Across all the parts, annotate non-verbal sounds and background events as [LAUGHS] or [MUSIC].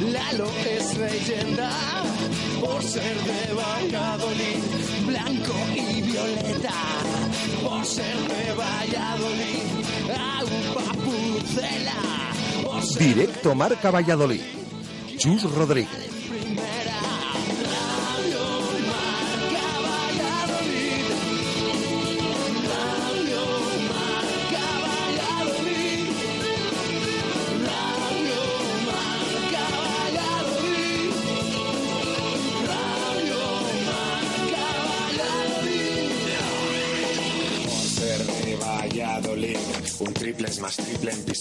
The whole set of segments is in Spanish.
Lalo es leyenda, por ser de Valladolid, blanco y violeta, por ser de Valladolid, ser Directo Marca Valladolid. Chus Rodríguez.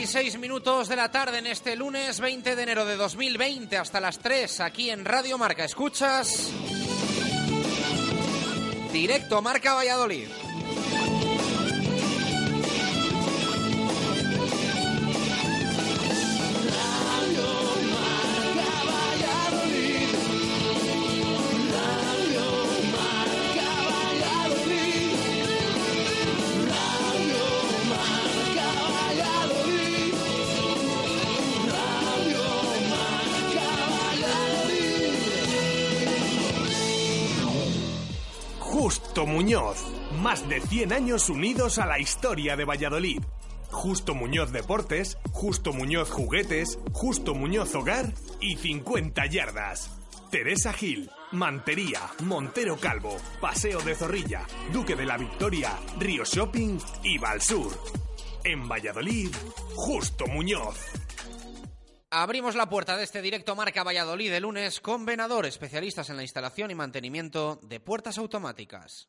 36 minutos de la tarde en este lunes 20 de enero de 2020 hasta las 3 aquí en Radio Marca. Escuchas. Directo Marca Valladolid. Muñoz. Más de 100 años unidos a la historia de Valladolid. Justo Muñoz Deportes, Justo Muñoz Juguetes, Justo Muñoz Hogar y 50 Yardas. Teresa Gil, Mantería, Montero Calvo, Paseo de Zorrilla, Duque de la Victoria, Río Shopping y Valsur. En Valladolid, Justo Muñoz. Abrimos la puerta de este directo Marca Valladolid de lunes con Venador, especialistas en la instalación y mantenimiento de puertas automáticas.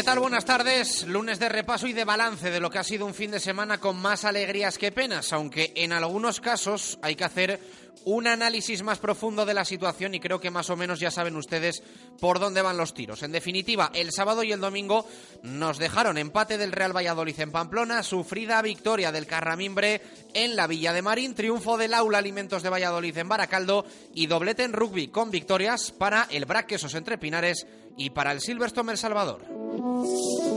¿Qué tal? Buenas tardes. Lunes de repaso y de balance de lo que ha sido un fin de semana con más alegrías que penas, aunque en algunos casos hay que hacer un análisis más profundo de la situación y creo que más o menos ya saben ustedes por dónde van los tiros. En definitiva, el sábado y el domingo nos dejaron empate del Real Valladolid en Pamplona, sufrida victoria del Carramimbre en la Villa de Marín, triunfo del Aula Alimentos de Valladolid en Baracaldo y doblete en rugby con victorias para el Braquesos entre Pinares y para el Silverstone El Salvador. Thank you.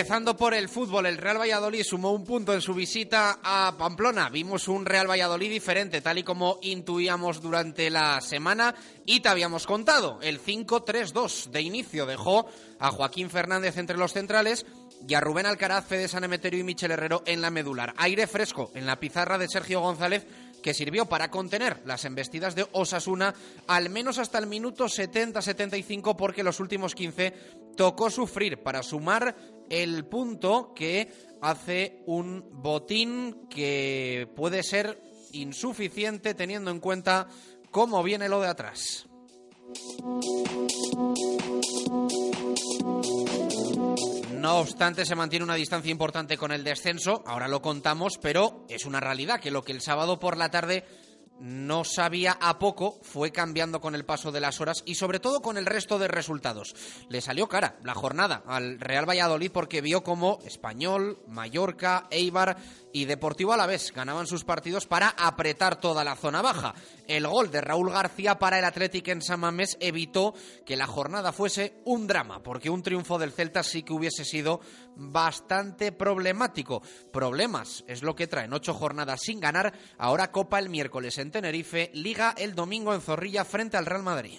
Empezando por el fútbol, el Real Valladolid sumó un punto en su visita a Pamplona. Vimos un Real Valladolid diferente, tal y como intuíamos durante la semana y te habíamos contado. El 5-3-2 de inicio dejó a Joaquín Fernández entre los centrales y a Rubén Alcaraz, Fede San Emeterio y Michel Herrero en la medular. Aire fresco en la pizarra de Sergio González que sirvió para contener las embestidas de Osasuna al menos hasta el minuto 70-75 porque los últimos 15 tocó sufrir para sumar el punto que hace un botín que puede ser insuficiente teniendo en cuenta cómo viene lo de atrás. No obstante, se mantiene una distancia importante con el descenso, ahora lo contamos, pero es una realidad que lo que el sábado por la tarde no sabía a poco, fue cambiando con el paso de las horas y sobre todo con el resto de resultados. Le salió cara la jornada al Real Valladolid porque vio como Español, Mallorca, Eibar y Deportivo Alavés ganaban sus partidos para apretar toda la zona baja. El gol de Raúl García para el Athletic en San Mamés evitó que la jornada fuese un drama, porque un triunfo del Celta sí que hubiese sido bastante problemático. Problemas es lo que traen ocho jornadas sin ganar, ahora Copa el miércoles en Tenerife, Liga el domingo en Zorrilla frente al Real Madrid.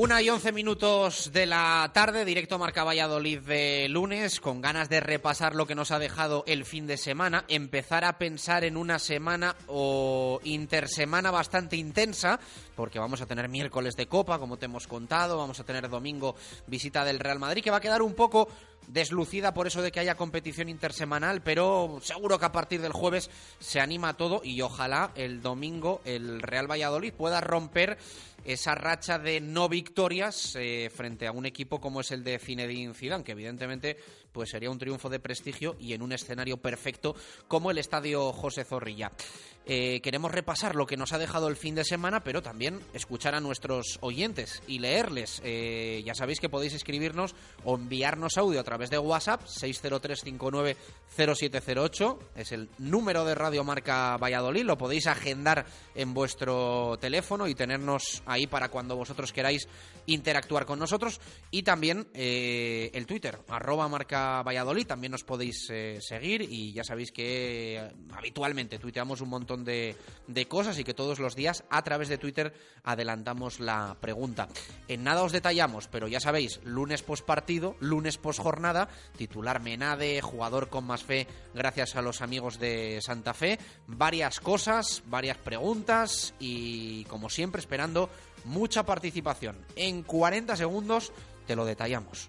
Una y once minutos de la tarde, directo Marca Valladolid de lunes, con ganas de repasar lo que nos ha dejado el fin de semana, empezar a pensar en una semana o intersemana bastante intensa, porque vamos a tener miércoles de Copa, como te hemos contado, vamos a tener domingo visita del Real Madrid, que va a quedar un poco deslucida por eso de que haya competición intersemanal, pero seguro que a partir del jueves se anima todo y ojalá el domingo el Real Valladolid pueda romper esa racha de no victorias eh, frente a un equipo como es el de Zinedine Zidane, que evidentemente pues sería un triunfo de prestigio y en un escenario perfecto como el Estadio José Zorrilla. Eh, queremos repasar lo que nos ha dejado el fin de semana, pero también escuchar a nuestros oyentes y leerles. Eh, ya sabéis que podéis escribirnos o enviarnos audio a través de WhatsApp 603590708. Es el número de Radio Marca Valladolid. Lo podéis agendar en vuestro teléfono y tenernos ahí para cuando vosotros queráis interactuar con nosotros. Y también eh, el Twitter, arroba Marca Valladolid. También nos podéis seguir y ya sabéis que habitualmente tuiteamos un montón de, cosas y que todos los días a través de Twitter adelantamos la pregunta. En nada os detallamos, pero ya sabéis, lunes post partido, lunes post jornada, titular Menade, jugador con más fe gracias a los amigos de Santa Fe, varias cosas, varias preguntas y como siempre esperando mucha participación. En 40 segundos te lo detallamos.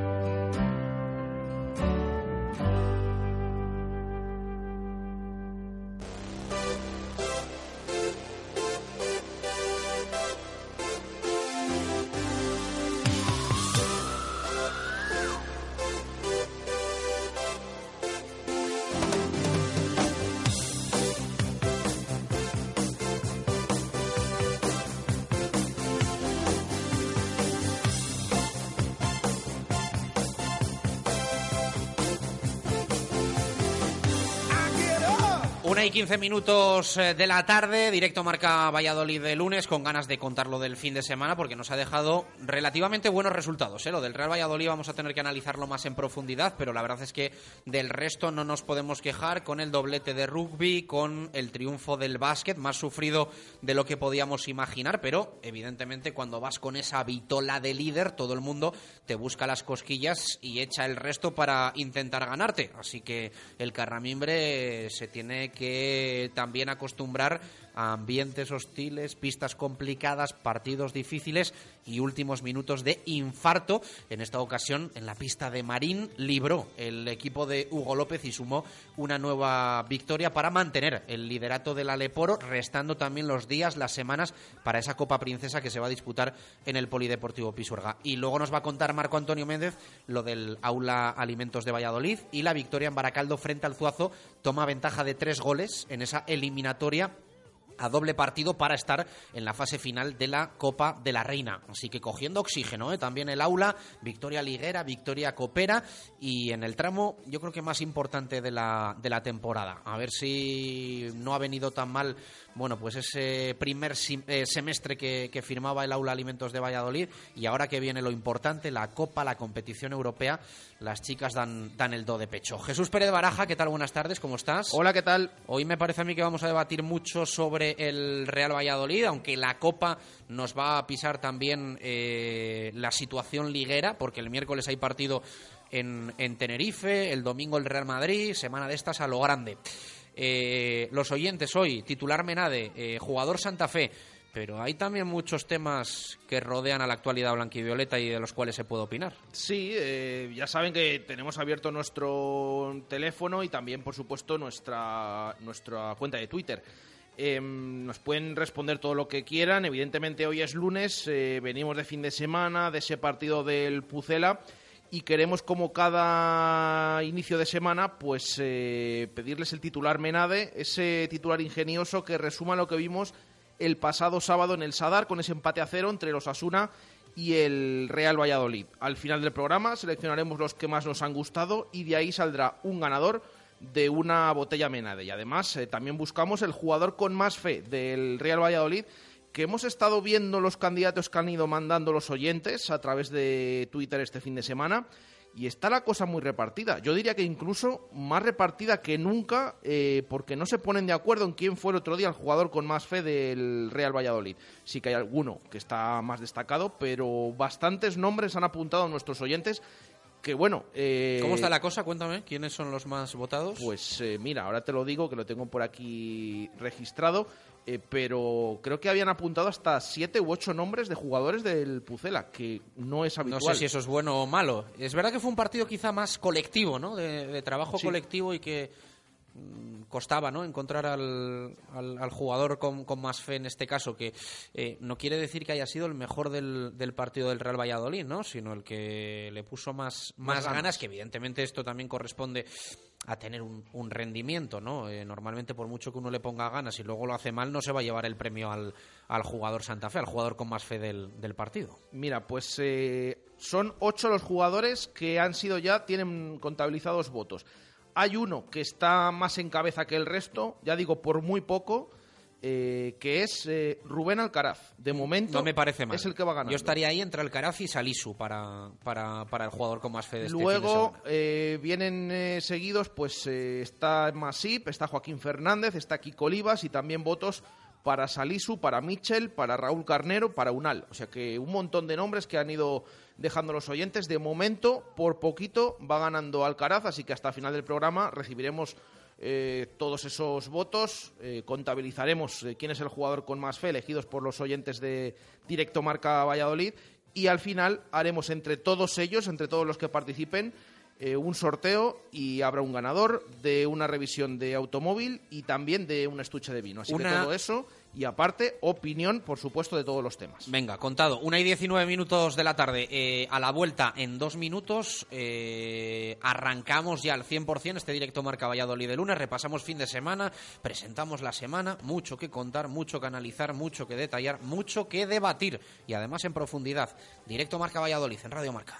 y quince minutos eh, de la tarde, directo marca Valladolid de lunes, con ganas de contar lo del fin de semana, porque nos ha dejado relativamente buenos resultados. ¿eh? Lo del Real Valladolid vamos a tener que analizarlo más en profundidad, pero la verdad es que del resto no nos podemos quejar con el doblete de rugby, con el triunfo del básquet, más sufrido de lo que podíamos imaginar, pero evidentemente cuando vas con esa vitola de líder, todo el mundo te busca las cosquillas y echa el resto para intentar ganarte. Así que el Carramimbre se tiene que también acostumbrar ambientes hostiles, pistas complicadas, partidos difíciles y últimos minutos de infarto. En esta ocasión, en la pista de Marín, libró el equipo de Hugo López y sumó una nueva victoria para mantener el liderato del Aleporo, restando también los días, las semanas para esa Copa Princesa que se va a disputar en el Polideportivo Pisuerga. Y luego nos va a contar Marco Antonio Méndez lo del Aula Alimentos de Valladolid y la victoria en Baracaldo frente al Zuazo toma ventaja de tres goles en esa eliminatoria a doble partido para estar en la fase final de la Copa de la Reina. Así que cogiendo oxígeno, ¿eh? también el aula, victoria liguera, victoria copera y en el tramo yo creo que más importante de la, de la temporada. A ver si no ha venido tan mal bueno, pues ese primer eh, semestre que, firmaba el Aula Alimentos de Valladolid y ahora que viene lo importante, la Copa, la competición europea, las chicas dan, dan el do de pecho. Jesús Pérez Baraja, ¿qué tal? Buenas tardes, ¿cómo estás? Hola, ¿qué tal? Hoy me parece a mí que vamos a debatir mucho sobre el Real Valladolid, aunque la Copa nos va a pisar también eh, la situación liguera, porque el miércoles hay partido en, en Tenerife, el domingo el Real Madrid, semana de estas a lo grande. Eh, los oyentes hoy, titular Menade, eh, jugador Santa Fe, pero hay también muchos temas que rodean a la actualidad blanquivioleta y de los cuales se puede opinar. Sí, eh, ya saben que tenemos abierto nuestro teléfono y también, por supuesto, nuestra, nuestra cuenta de Twitter. Em, nos pueden responder todo lo que quieran. Evidentemente hoy es lunes, venimos de fin de semana, de ese partido del Pucela y queremos como cada inicio de semana pues eh, pedirles el titular Menade, ese titular ingenioso que resuma lo que vimos el pasado sábado en el Sadar con ese empate a cero entre los Asuna y el Real Valladolid. Al final del programa seleccionaremos los que más nos han gustado y de ahí saldrá un ganador de una botella Menade. Y además eh, también buscamos el jugador con más fe del Real Valladolid que hemos estado viendo los candidatos que han ido mandando los oyentes a través de Twitter este fin de semana y está la cosa muy repartida. Yo diría que incluso más repartida que nunca eh, porque no se ponen de acuerdo en quién fue el otro día el jugador con más fe del Real Valladolid. Sí que hay alguno que está más destacado, pero bastantes nombres han apuntado a nuestros oyentes que bueno. Eh, ¿Cómo está la cosa? Cuéntame, ¿quiénes son los más votados? Pues eh, mira, ahora te lo digo, que lo tengo por aquí registrado. Eh, pero creo que habían apuntado hasta siete u ocho nombres de jugadores del Pucela, que no es habitual. No sé si eso es bueno o malo. Es verdad que fue un partido quizá más colectivo, ¿no? De, trabajo colectivo y que costaba ¿no? encontrar al, al, jugador con, más fe en este caso, que eh, no quiere decir que haya sido el mejor del, del, partido del Real Valladolid, ¿no? sino el que le puso más, más, ganas, que evidentemente esto también corresponde a tener un, rendimiento, ¿no? Eh, normalmente por mucho que uno le ponga ganas y luego lo hace mal, no se va a llevar el premio al, al jugador Santa Fe, al jugador con más fe del, del partido. Mira, pues eh, son ocho los jugadores que han sido ya, tienen contabilizados votos. Hay uno que está más en cabeza que el resto, ya digo, por muy poco, eh, que es eh, Rubén Alcaraz. De momento no me parece mal. es el que va a ganar. Yo estaría ahí entre Alcaraz y Salisu para, para, para el jugador con más fe de este Luego eh, vienen seguidos, pues está Masip, está Joaquín Fernández, está Kiko Olivas y también votos para Salisu, para Michel, para Raúl Carnero, para Unal. O sea que un montón de nombres que han ido dejando los oyentes. De momento, por poquito, va ganando Alcaraz, así que hasta final del programa recibiremos eh, todos esos votos, eh, contabilizaremos eh, quién es el jugador con más fe, elegidos por los oyentes de Directo Marca Valladolid, y al final haremos entre todos ellos, entre todos los que participen, un sorteo y habrá un ganador de una revisión de automóvil y también de un estuche de vino. Así que todo eso y aparte opinión, por supuesto, de todos los temas. Venga, contado. Una y diecinueve minutos de la tarde. Eh, a la vuelta, en dos minutos, eh, arrancamos ya al 100% este directo Marca Valladolid de lunes. Repasamos fin de semana, presentamos la semana. Mucho que contar, mucho que analizar, mucho que detallar, mucho que debatir. Y además en profundidad. Directo Marca Valladolid en Radio Marca.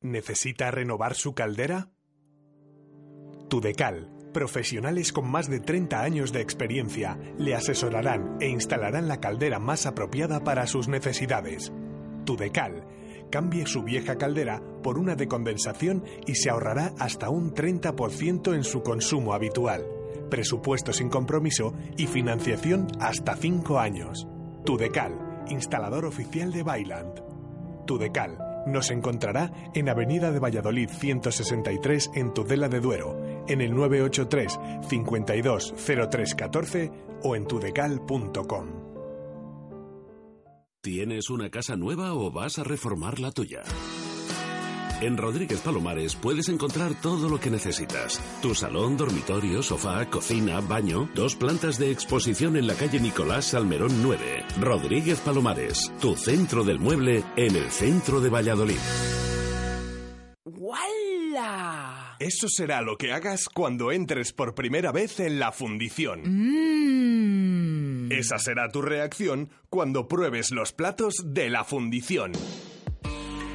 ¿Necesita renovar su caldera? Tudecal Profesionales con más de 30 años de experiencia le asesorarán e instalarán la caldera más apropiada para sus necesidades. Tudecal. Cambie su vieja caldera por una de condensación y se ahorrará hasta un 30% en su consumo habitual. Presupuesto sin compromiso y financiación hasta 5 años. Tudecal, instalador oficial de Bailand. Tudecal nos encontrará en Avenida de Valladolid 163 en Tudela de Duero, en el 983 52 0314 o en tudecal.com. ¿Tienes una casa nueva o vas a reformar la tuya? En Rodríguez Palomares puedes encontrar todo lo que necesitas. Tu salón, dormitorio, sofá, cocina, baño, dos plantas de exposición en la calle Nicolás Salmerón 9. Rodríguez Palomares, tu centro del mueble en el centro de Valladolid. ¡Wala! Eso será lo que hagas cuando entres por primera vez en la fundición. Mmm. Esa será tu reacción cuando pruebes los platos de la fundición.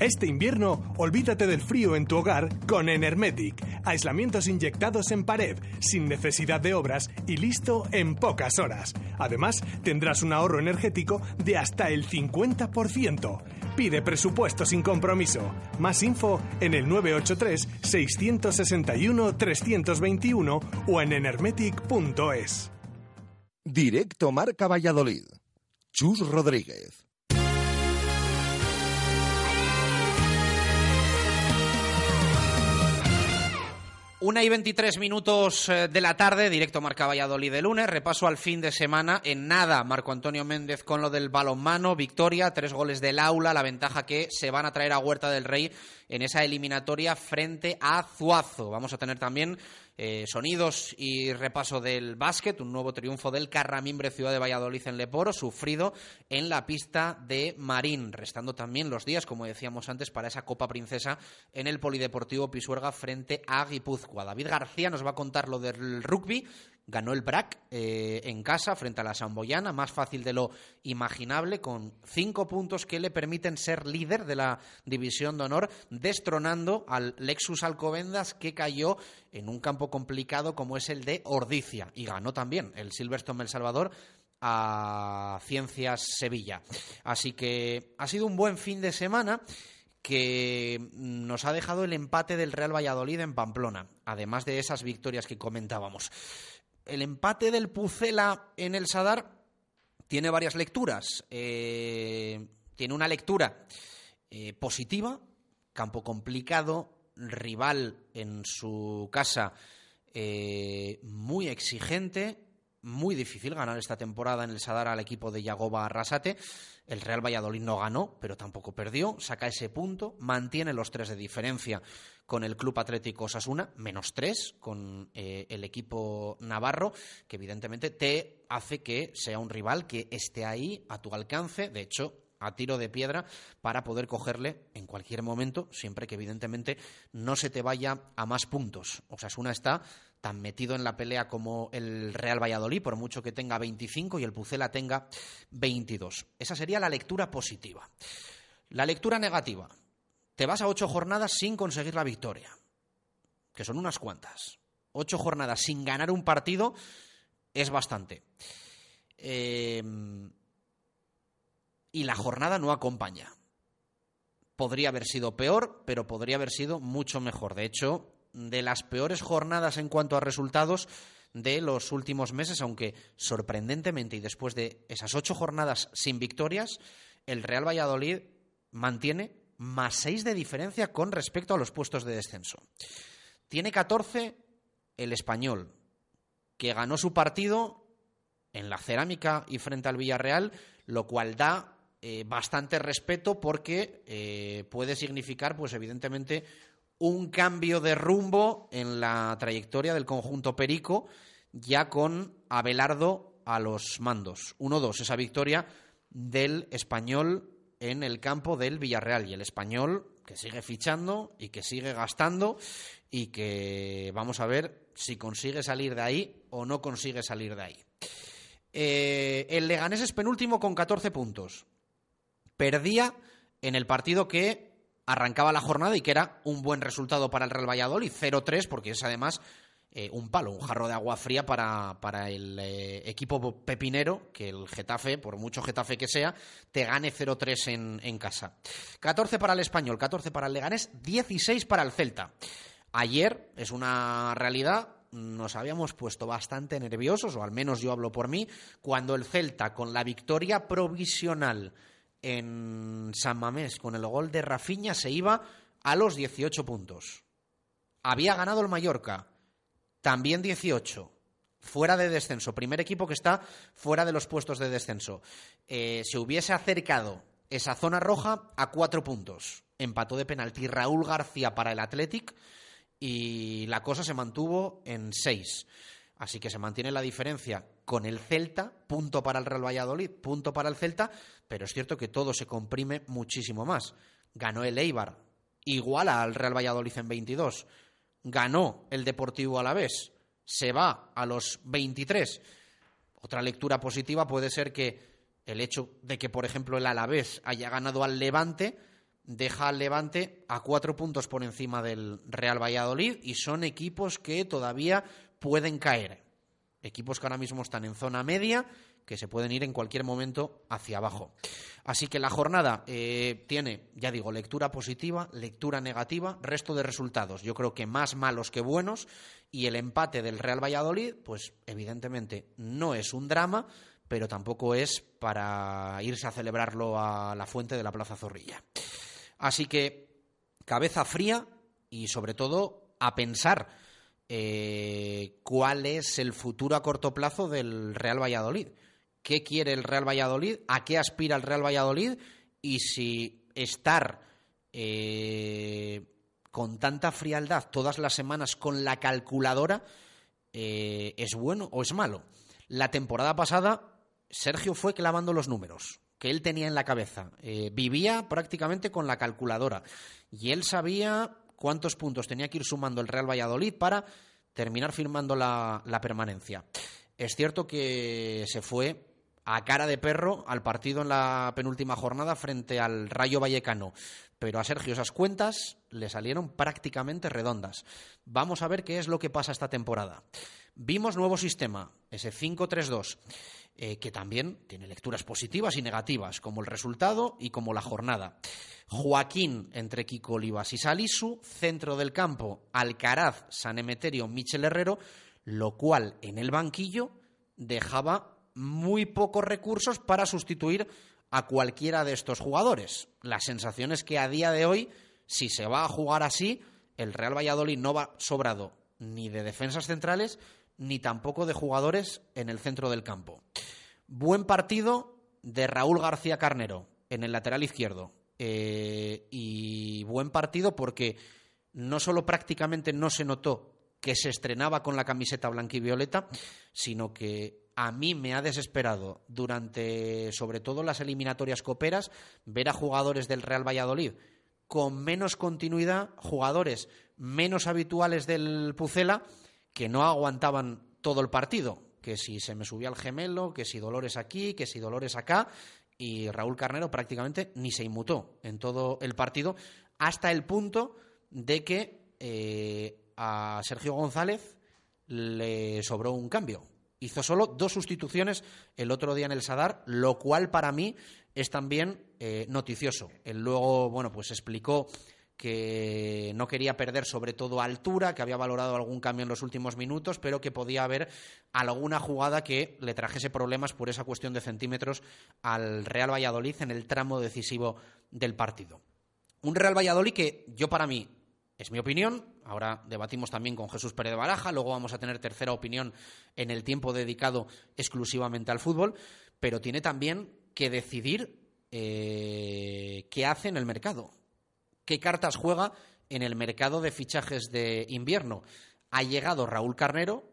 Este invierno, olvídate del frío en tu hogar con Enermetic. Aislamientos inyectados en pared, sin necesidad de obras y listo en pocas horas. Además, tendrás un ahorro energético de hasta el 50%. Pide presupuesto sin compromiso. Más info en el 983-661-321 o en enermetic.es. Directo Marca Valladolid. Chus Rodríguez. Una y veintitrés minutos eh, de la tarde, directo Marca Valladolid de lunes, repaso al fin de semana. En nada, Marco Antonio Méndez con lo del balonmano, victoria, tres goles del aula, la ventaja que se van a traer a Huerta del Rey en esa eliminatoria frente a Zuazo. Vamos a tener también eh, sonidos y repaso del básquet, un nuevo triunfo del Carramimbre Ciudad de Valladolid en Leporo, sufrido en la pista de Marín, restando también los días, como decíamos antes, para esa Copa Princesa en el Polideportivo Pisuerga frente a Guipúzcoa. David García nos va a contar lo del rugby Ganó el BRAC eh, en casa frente a la Samboyana, más fácil de lo imaginable, con cinco puntos que le permiten ser líder de la División de Honor, destronando al Lexus Alcobendas que cayó en un campo complicado como es el de Ordicia. Y ganó también el Silverstone El Salvador a Ciencias Sevilla. Así que ha sido un buen fin de semana que nos ha dejado el empate del Real Valladolid en Pamplona, además de esas victorias que comentábamos. El empate del Pucela en el Sadar tiene varias lecturas. Eh, tiene una lectura eh, positiva, campo complicado, rival en su casa eh, muy exigente, muy difícil ganar esta temporada en el Sadar al equipo de Yagoba Arrasate. El Real Valladolid no ganó, pero tampoco perdió, saca ese punto, mantiene los tres de diferencia con el Club Atlético Osasuna, menos tres con eh, el equipo navarro, que evidentemente te hace que sea un rival que esté ahí a tu alcance. De hecho, a tiro de piedra para poder cogerle en cualquier momento, siempre que evidentemente no se te vaya a más puntos. Osasuna está tan metido en la pelea como el Real Valladolid, por mucho que tenga 25 y el Pucela tenga 22. Esa sería la lectura positiva. La lectura negativa. Te vas a ocho jornadas sin conseguir la victoria, que son unas cuantas. Ocho jornadas sin ganar un partido es bastante. Eh, y la jornada no acompaña. Podría haber sido peor, pero podría haber sido mucho mejor. De hecho, de las peores jornadas en cuanto a resultados de los últimos meses, aunque sorprendentemente y después de esas ocho jornadas sin victorias, el Real Valladolid mantiene más seis de diferencia con respecto a los puestos de descenso. Tiene 14 el español, que ganó su partido en la cerámica y frente al Villarreal, lo cual da eh, bastante respeto porque eh, puede significar, pues evidentemente, un cambio de rumbo en la trayectoria del conjunto Perico, ya con Abelardo a los mandos. 1-2, esa victoria del español en el campo del Villarreal. Y el español que sigue fichando y que sigue gastando y que vamos a ver si consigue salir de ahí o no consigue salir de ahí. Eh, el Leganés es penúltimo con 14 puntos. Perdía en el partido que arrancaba la jornada y que era un buen resultado para el Real Valladolid, 0-3, porque es además eh, un palo, un jarro de agua fría para, para el eh, equipo pepinero, que el Getafe, por mucho Getafe que sea, te gane 0-3 en, en, casa. 14 para el Español, 14 para el Leganés, 16 para el Celta. Ayer, es una realidad, nos habíamos puesto bastante nerviosos, o al menos yo hablo por mí, cuando el Celta, con la victoria provisional en San Mamés con el gol de Rafiña se iba a los 18 puntos. Había ganado el Mallorca, también 18, fuera de descenso, primer equipo que está fuera de los puestos de descenso. Eh, se hubiese acercado esa zona roja a cuatro puntos. Empató de penalti Raúl García para el Athletic y la cosa se mantuvo en seis. Así que se mantiene la diferencia con el Celta, punto para el Real Valladolid, punto para el Celta, pero es cierto que todo se comprime muchísimo más. Ganó el Eibar, iguala al Real Valladolid en 22. Ganó el Deportivo Alavés, se va a los 23. Otra lectura positiva puede ser que el hecho de que, por ejemplo, el Alavés haya ganado al Levante deja al Levante a cuatro puntos por encima del Real Valladolid y son equipos que todavía pueden caer. Equipos que ahora mismo están en zona media, que se pueden ir en cualquier momento hacia abajo. Así que la jornada eh, tiene, ya digo, lectura positiva, lectura negativa, resto de resultados. Yo creo que más malos que buenos y el empate del Real Valladolid, pues evidentemente no es un drama, pero tampoco es para irse a celebrarlo a la fuente de la Plaza Zorrilla. Así que cabeza fría y sobre todo a pensar eh, cuál es el futuro a corto plazo del Real Valladolid. ¿Qué quiere el Real Valladolid? ¿A qué aspira el Real Valladolid? Y si estar eh, con tanta frialdad todas las semanas con la calculadora eh, es bueno o es malo. La temporada pasada Sergio fue clavando los números que él tenía en la cabeza. vivía prácticamente con la calculadora y él sabía cuántos puntos tenía que ir sumando el Real Valladolid para terminar firmando la, permanencia. Es cierto que se fue a cara de perro al partido en la penúltima jornada frente al Rayo Vallecano. Pero a Sergio esas cuentas le salieron prácticamente redondas. Vamos a ver qué es lo que pasa esta temporada. Vimos nuevo sistema, ese 5-3-2, eh, que también tiene lecturas positivas y negativas, como el resultado y como la jornada. Joaquín entre Kiko Olivas y Salisu, centro del campo, Alcaraz, San Emeterio, Michel Herrero, lo cual en el banquillo dejaba muy pocos recursos para sustituir a cualquiera de estos jugadores. La sensación es que a día de hoy, si se va a jugar así, el Real Valladolid no va sobrado ni de defensas centrales ni tampoco de jugadores en el centro del campo. Buen partido de Raúl García Carnero en el lateral izquierdo. Eh, y buen partido porque no solo prácticamente no se notó que se estrenaba con la camiseta blanca y violeta, sino que a mí me ha desesperado durante, sobre todo las eliminatorias coperas, ver a jugadores del Real Valladolid con menos continuidad, jugadores menos habituales del Pucela, que no aguantaban todo el partido. Que si se me subía el gemelo, que si Dolores aquí, que si Dolores acá. Y Raúl Carnero prácticamente ni se inmutó en todo el partido, hasta el punto de que eh, a Sergio González le sobró un cambio hizo solo dos sustituciones el otro día en el Sadar, lo cual para mí es también eh, noticioso. Él luego, bueno, pues explicó que no quería perder sobre todo altura, que había valorado algún cambio en los últimos minutos, pero que podía haber alguna jugada que le trajese problemas por esa cuestión de centímetros al Real Valladolid en el tramo decisivo del partido. Un Real Valladolid que yo para mí es mi opinión. Ahora debatimos también con Jesús Pérez de Baraja. Luego vamos a tener tercera opinión en el tiempo dedicado exclusivamente al fútbol. Pero tiene también que decidir eh, qué hace en el mercado. ¿Qué cartas juega en el mercado de fichajes de invierno? Ha llegado Raúl Carnero,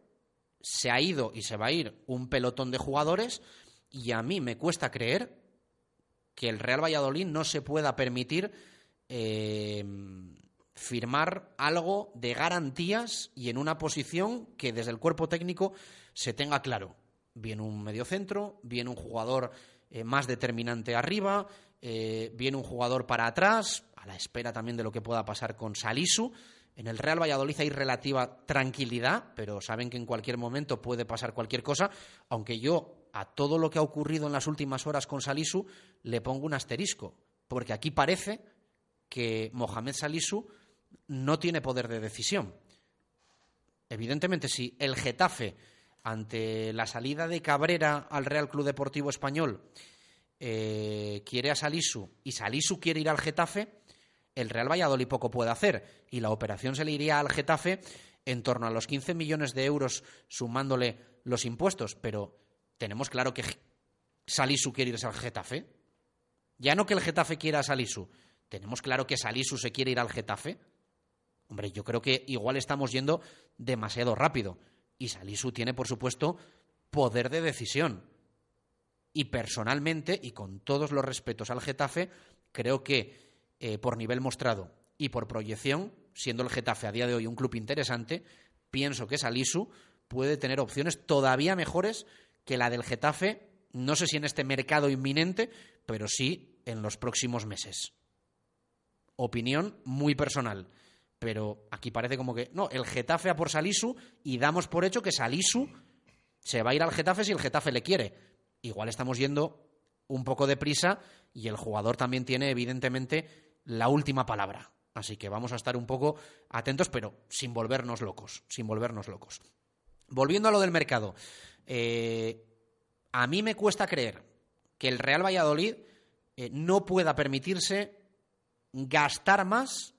se ha ido y se va a ir un pelotón de jugadores. Y a mí me cuesta creer que el Real Valladolid no se pueda permitir. Eh, firmar algo de garantías y en una posición que desde el cuerpo técnico se tenga claro. Viene un mediocentro, viene un jugador eh, más determinante arriba, eh, viene un jugador para atrás, a la espera también de lo que pueda pasar con Salisu. En el Real Valladolid hay relativa tranquilidad, pero saben que en cualquier momento puede pasar cualquier cosa, aunque yo a todo lo que ha ocurrido en las últimas horas con Salisu le pongo un asterisco, porque aquí parece que Mohamed Salisu no tiene poder de decisión. Evidentemente, si el Getafe, ante la salida de Cabrera al Real Club Deportivo Español, eh, quiere a Salisu y Salisu quiere ir al Getafe, el Real Valladolid poco puede hacer y la operación se le iría al Getafe en torno a los 15 millones de euros sumándole los impuestos, pero tenemos claro que Salisu quiere irse al Getafe. Ya no que el Getafe quiera a Salisu, tenemos claro que Salisu se quiere ir al Getafe. Hombre, yo creo que igual estamos yendo demasiado rápido. Y Salisu tiene, por supuesto, poder de decisión. Y personalmente, y con todos los respetos al Getafe, creo que eh, por nivel mostrado y por proyección, siendo el Getafe a día de hoy un club interesante, pienso que Salisu puede tener opciones todavía mejores que la del Getafe, no sé si en este mercado inminente, pero sí en los próximos meses. Opinión muy personal. Pero aquí parece como que, no, el Getafe a por Salisu y damos por hecho que Salisu se va a ir al Getafe si el Getafe le quiere. Igual estamos yendo un poco de prisa y el jugador también tiene evidentemente la última palabra. Así que vamos a estar un poco atentos, pero sin volvernos locos, sin locos. Volviendo a lo del mercado, eh, a mí me cuesta creer que el Real Valladolid eh, no pueda permitirse gastar más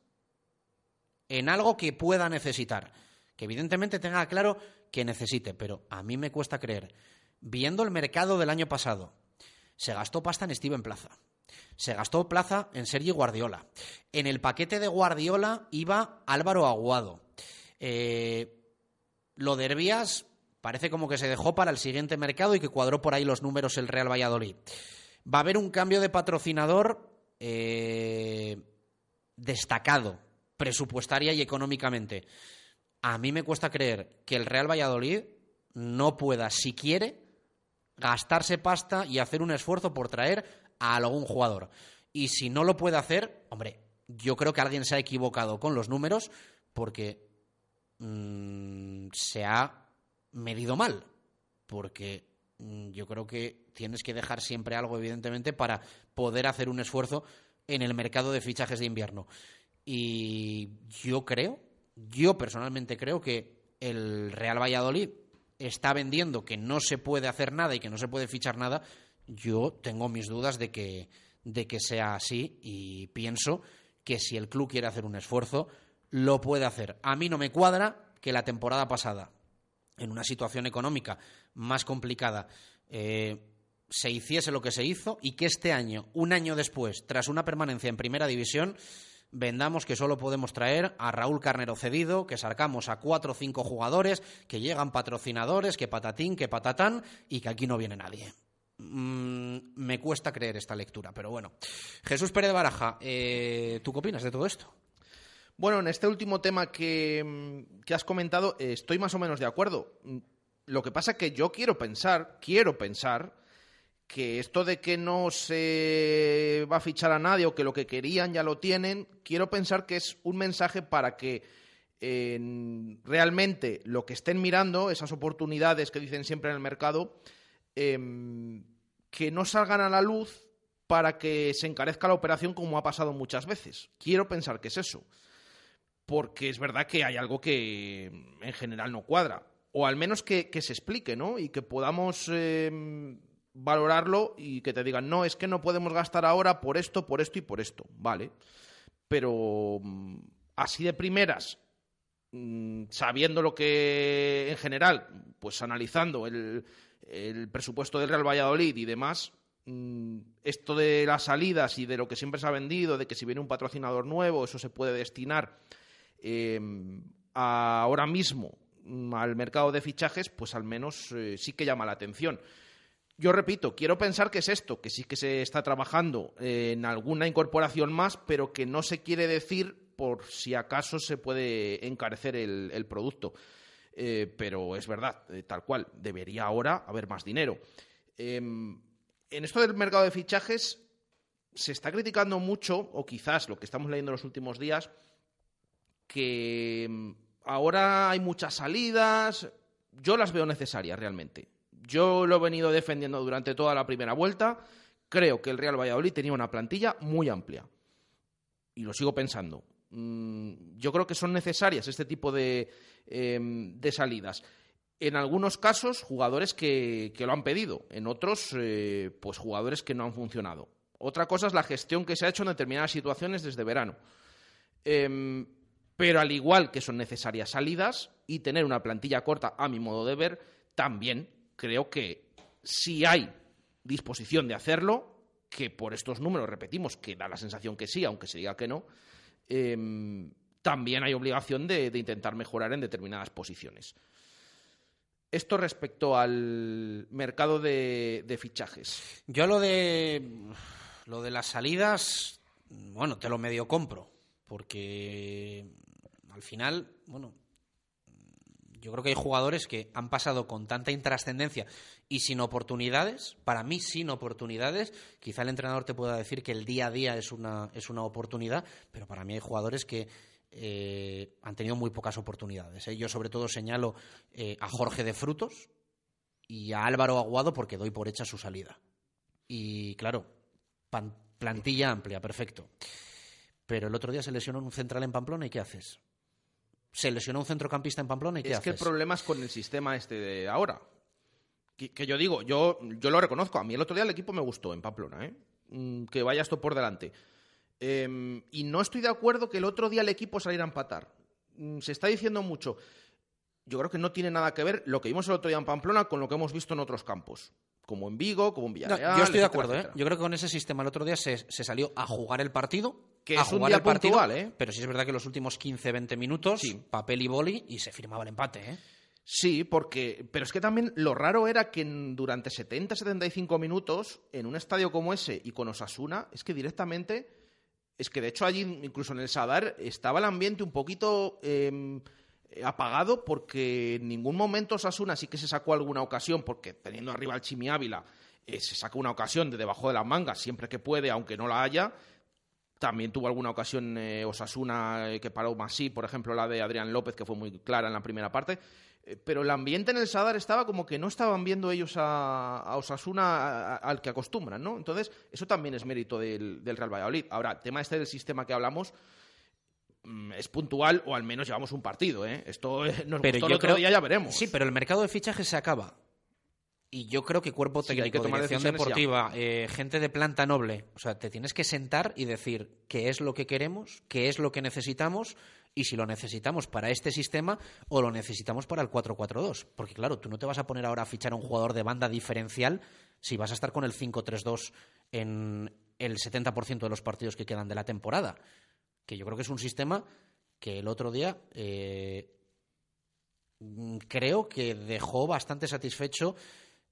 en algo que pueda necesitar. Que evidentemente tenga claro que necesite, pero a mí me cuesta creer. Viendo el mercado del año pasado, se gastó pasta en Steven Plaza. Se gastó plaza en Sergio Guardiola. En el paquete de Guardiola iba Álvaro Aguado. Eh, lo de Herbías parece como que se dejó para el siguiente mercado y que cuadró por ahí los números el Real Valladolid. Va a haber un cambio de patrocinador eh, destacado presupuestaria y económicamente. A mí me cuesta creer que el Real Valladolid no pueda, si quiere, gastarse pasta y hacer un esfuerzo por traer a algún jugador. Y si no lo puede hacer, hombre, yo creo que alguien se ha equivocado con los números porque mm, se ha medido mal. Porque mm, yo creo que tienes que dejar siempre algo, evidentemente, para poder hacer un esfuerzo en el mercado de fichajes de invierno. Y yo creo, yo personalmente creo que el Real Valladolid está vendiendo que no se puede hacer nada y que no se puede fichar nada. Yo tengo mis dudas de que, de que sea así y pienso que si el club quiere hacer un esfuerzo, lo puede hacer. A mí no me cuadra que la temporada pasada, en una situación económica más complicada, eh, se hiciese lo que se hizo y que este año, un año después, tras una permanencia en primera división, vendamos que solo podemos traer a Raúl Carnero cedido, que sacamos a cuatro o cinco jugadores, que llegan patrocinadores, que patatín, que patatán, y que aquí no viene nadie. Mm, me cuesta creer esta lectura, pero bueno. Jesús Pérez Baraja, eh, ¿tú qué opinas de todo esto? Bueno, en este último tema que, mm, que has comentado, estoy más o menos de acuerdo. Mm, lo que pasa es que yo quiero pensar, quiero pensar que esto de que no se va a fichar a nadie o que lo que querían ya lo tienen, quiero pensar que es un mensaje para que realmente lo que estén mirando, esas oportunidades que dicen siempre en el mercado, Em, que no salgan a la luz para que se encarezca la operación como ha pasado muchas veces. Quiero pensar que es eso. Porque es verdad que hay algo que en general no cuadra. O al menos que, se explique, ¿no? Y que podamos em, valorarlo y que te digan, no, es que no podemos gastar ahora por esto, por esto y por esto. Vale. Pero mm, así de primeras, mm, sabiendo lo que en general, pues analizando el, el presupuesto del Real Valladolid y demás, mm, esto de las salidas y de lo que siempre se ha vendido, de que si viene un patrocinador nuevo, eso se puede destinar eh, ahora mismo al mercado de fichajes, pues al menos eh, sí que llama la atención. Yo repito, quiero pensar que es esto, que sí que se está trabajando en alguna incorporación más, pero que no se quiere decir por si acaso se puede encarecer el producto. Eh, pero es verdad, eh, tal cual, debería ahora haber más dinero. Em, en esto del mercado de fichajes se está criticando mucho, o quizás lo que estamos leyendo en los últimos días, que em, ahora hay muchas salidas, yo las veo necesarias realmente. Yo lo he venido defendiendo durante toda la primera vuelta. Creo que el Real Valladolid tenía una plantilla muy amplia. Y lo sigo pensando. Mm, yo creo que son necesarias este tipo de, em, salidas. En algunos casos, jugadores que, lo han pedido. En otros, eh, pues jugadores que no han funcionado. Otra cosa es la gestión que se ha hecho en determinadas situaciones desde verano. Em, pero al igual que son necesarias salidas y tener una plantilla corta, a mi modo de ver, también creo que si hay disposición de hacerlo, que por estos números repetimos que da la sensación que sí, aunque se diga que no, Em, también hay obligación de, intentar mejorar en determinadas posiciones. Esto respecto al mercado de, fichajes. Yo lo de lo de las salidas, bueno, te lo medio compro, porque al final, bueno, yo creo que hay jugadores que han pasado con tanta intrascendencia y sin oportunidades, para mí sin oportunidades, quizá el entrenador te pueda decir que el día a día es una, es una oportunidad, pero para mí hay jugadores que eh, han tenido muy pocas oportunidades. ¿eh? Yo sobre todo señalo eh, a Jorge de Frutos y a Álvaro Aguado porque doy por hecha su salida. Y claro, plantilla amplia, perfecto. Pero el otro día se lesionó un central en Pamplona y ¿qué haces? Se lesionó un centrocampista en Pamplona y ¿qué es haces? que el problema es con el sistema este de ahora que, yo digo, yo, yo lo reconozco. A mí el otro día el equipo me gustó en Pamplona, ¿eh? Mm, que vaya esto por delante. Em, y no estoy de acuerdo que el otro día el equipo saliera a empatar. Mm, se está diciendo mucho. Yo creo que no tiene nada que ver lo que vimos el otro día en Pamplona con lo que hemos visto en otros campos. Como en Vigo, como en Villarreal. yo estoy de acuerdo, ¿eh? Yo creo que con ese sistema el otro día se, salió a jugar el partido. Que a es jugar un el partido, ¿eh? Pero sí es verdad que los últimos 15-20 minutos, papel y boli, y se firmaba el empate, ¿eh? Sí, porque. Pero es que también lo raro era que durante 70-75 minutos, en un estadio como ese y con Osasuna, es que directamente. Es que de hecho allí, incluso en el Sadar, estaba el ambiente un poquito. Em, eh, apagado porque en ningún momento Osasuna sí que se sacó alguna ocasión, porque teniendo arriba al Chimi Ávila, eh, se saca una ocasión de debajo de las mangas siempre que puede, aunque no la haya. También tuvo alguna ocasión eh, Osasuna que paró más sí, por ejemplo la de Adrián López, que fue muy clara en la primera parte. pero el ambiente en el Sadar estaba como que no estaban viendo ellos a, Osasuna al que acostumbran, ¿no? Entonces, eso también es mérito del, del Real Valladolid. Ahora, tema este del sistema que hablamos, es puntual o al menos llevamos un partido. ¿eh? Esto nos pero gustó el otro día, ya veremos. Sí, pero el mercado de fichajes se acaba. Y yo creo que cuerpo técnico, que dirección deportiva, eh, gente de planta noble, o sea, te tienes que sentar y decir qué es lo que queremos, qué es lo que necesitamos y si lo necesitamos para este sistema o lo necesitamos para el 4-4-2. Porque claro, tú no te vas a poner ahora a fichar a un jugador de banda diferencial si vas a estar con el 5-3-2 en el 70% de los partidos que quedan de la temporada que yo creo que es un sistema que el otro día eh, creo que dejó bastante satisfecho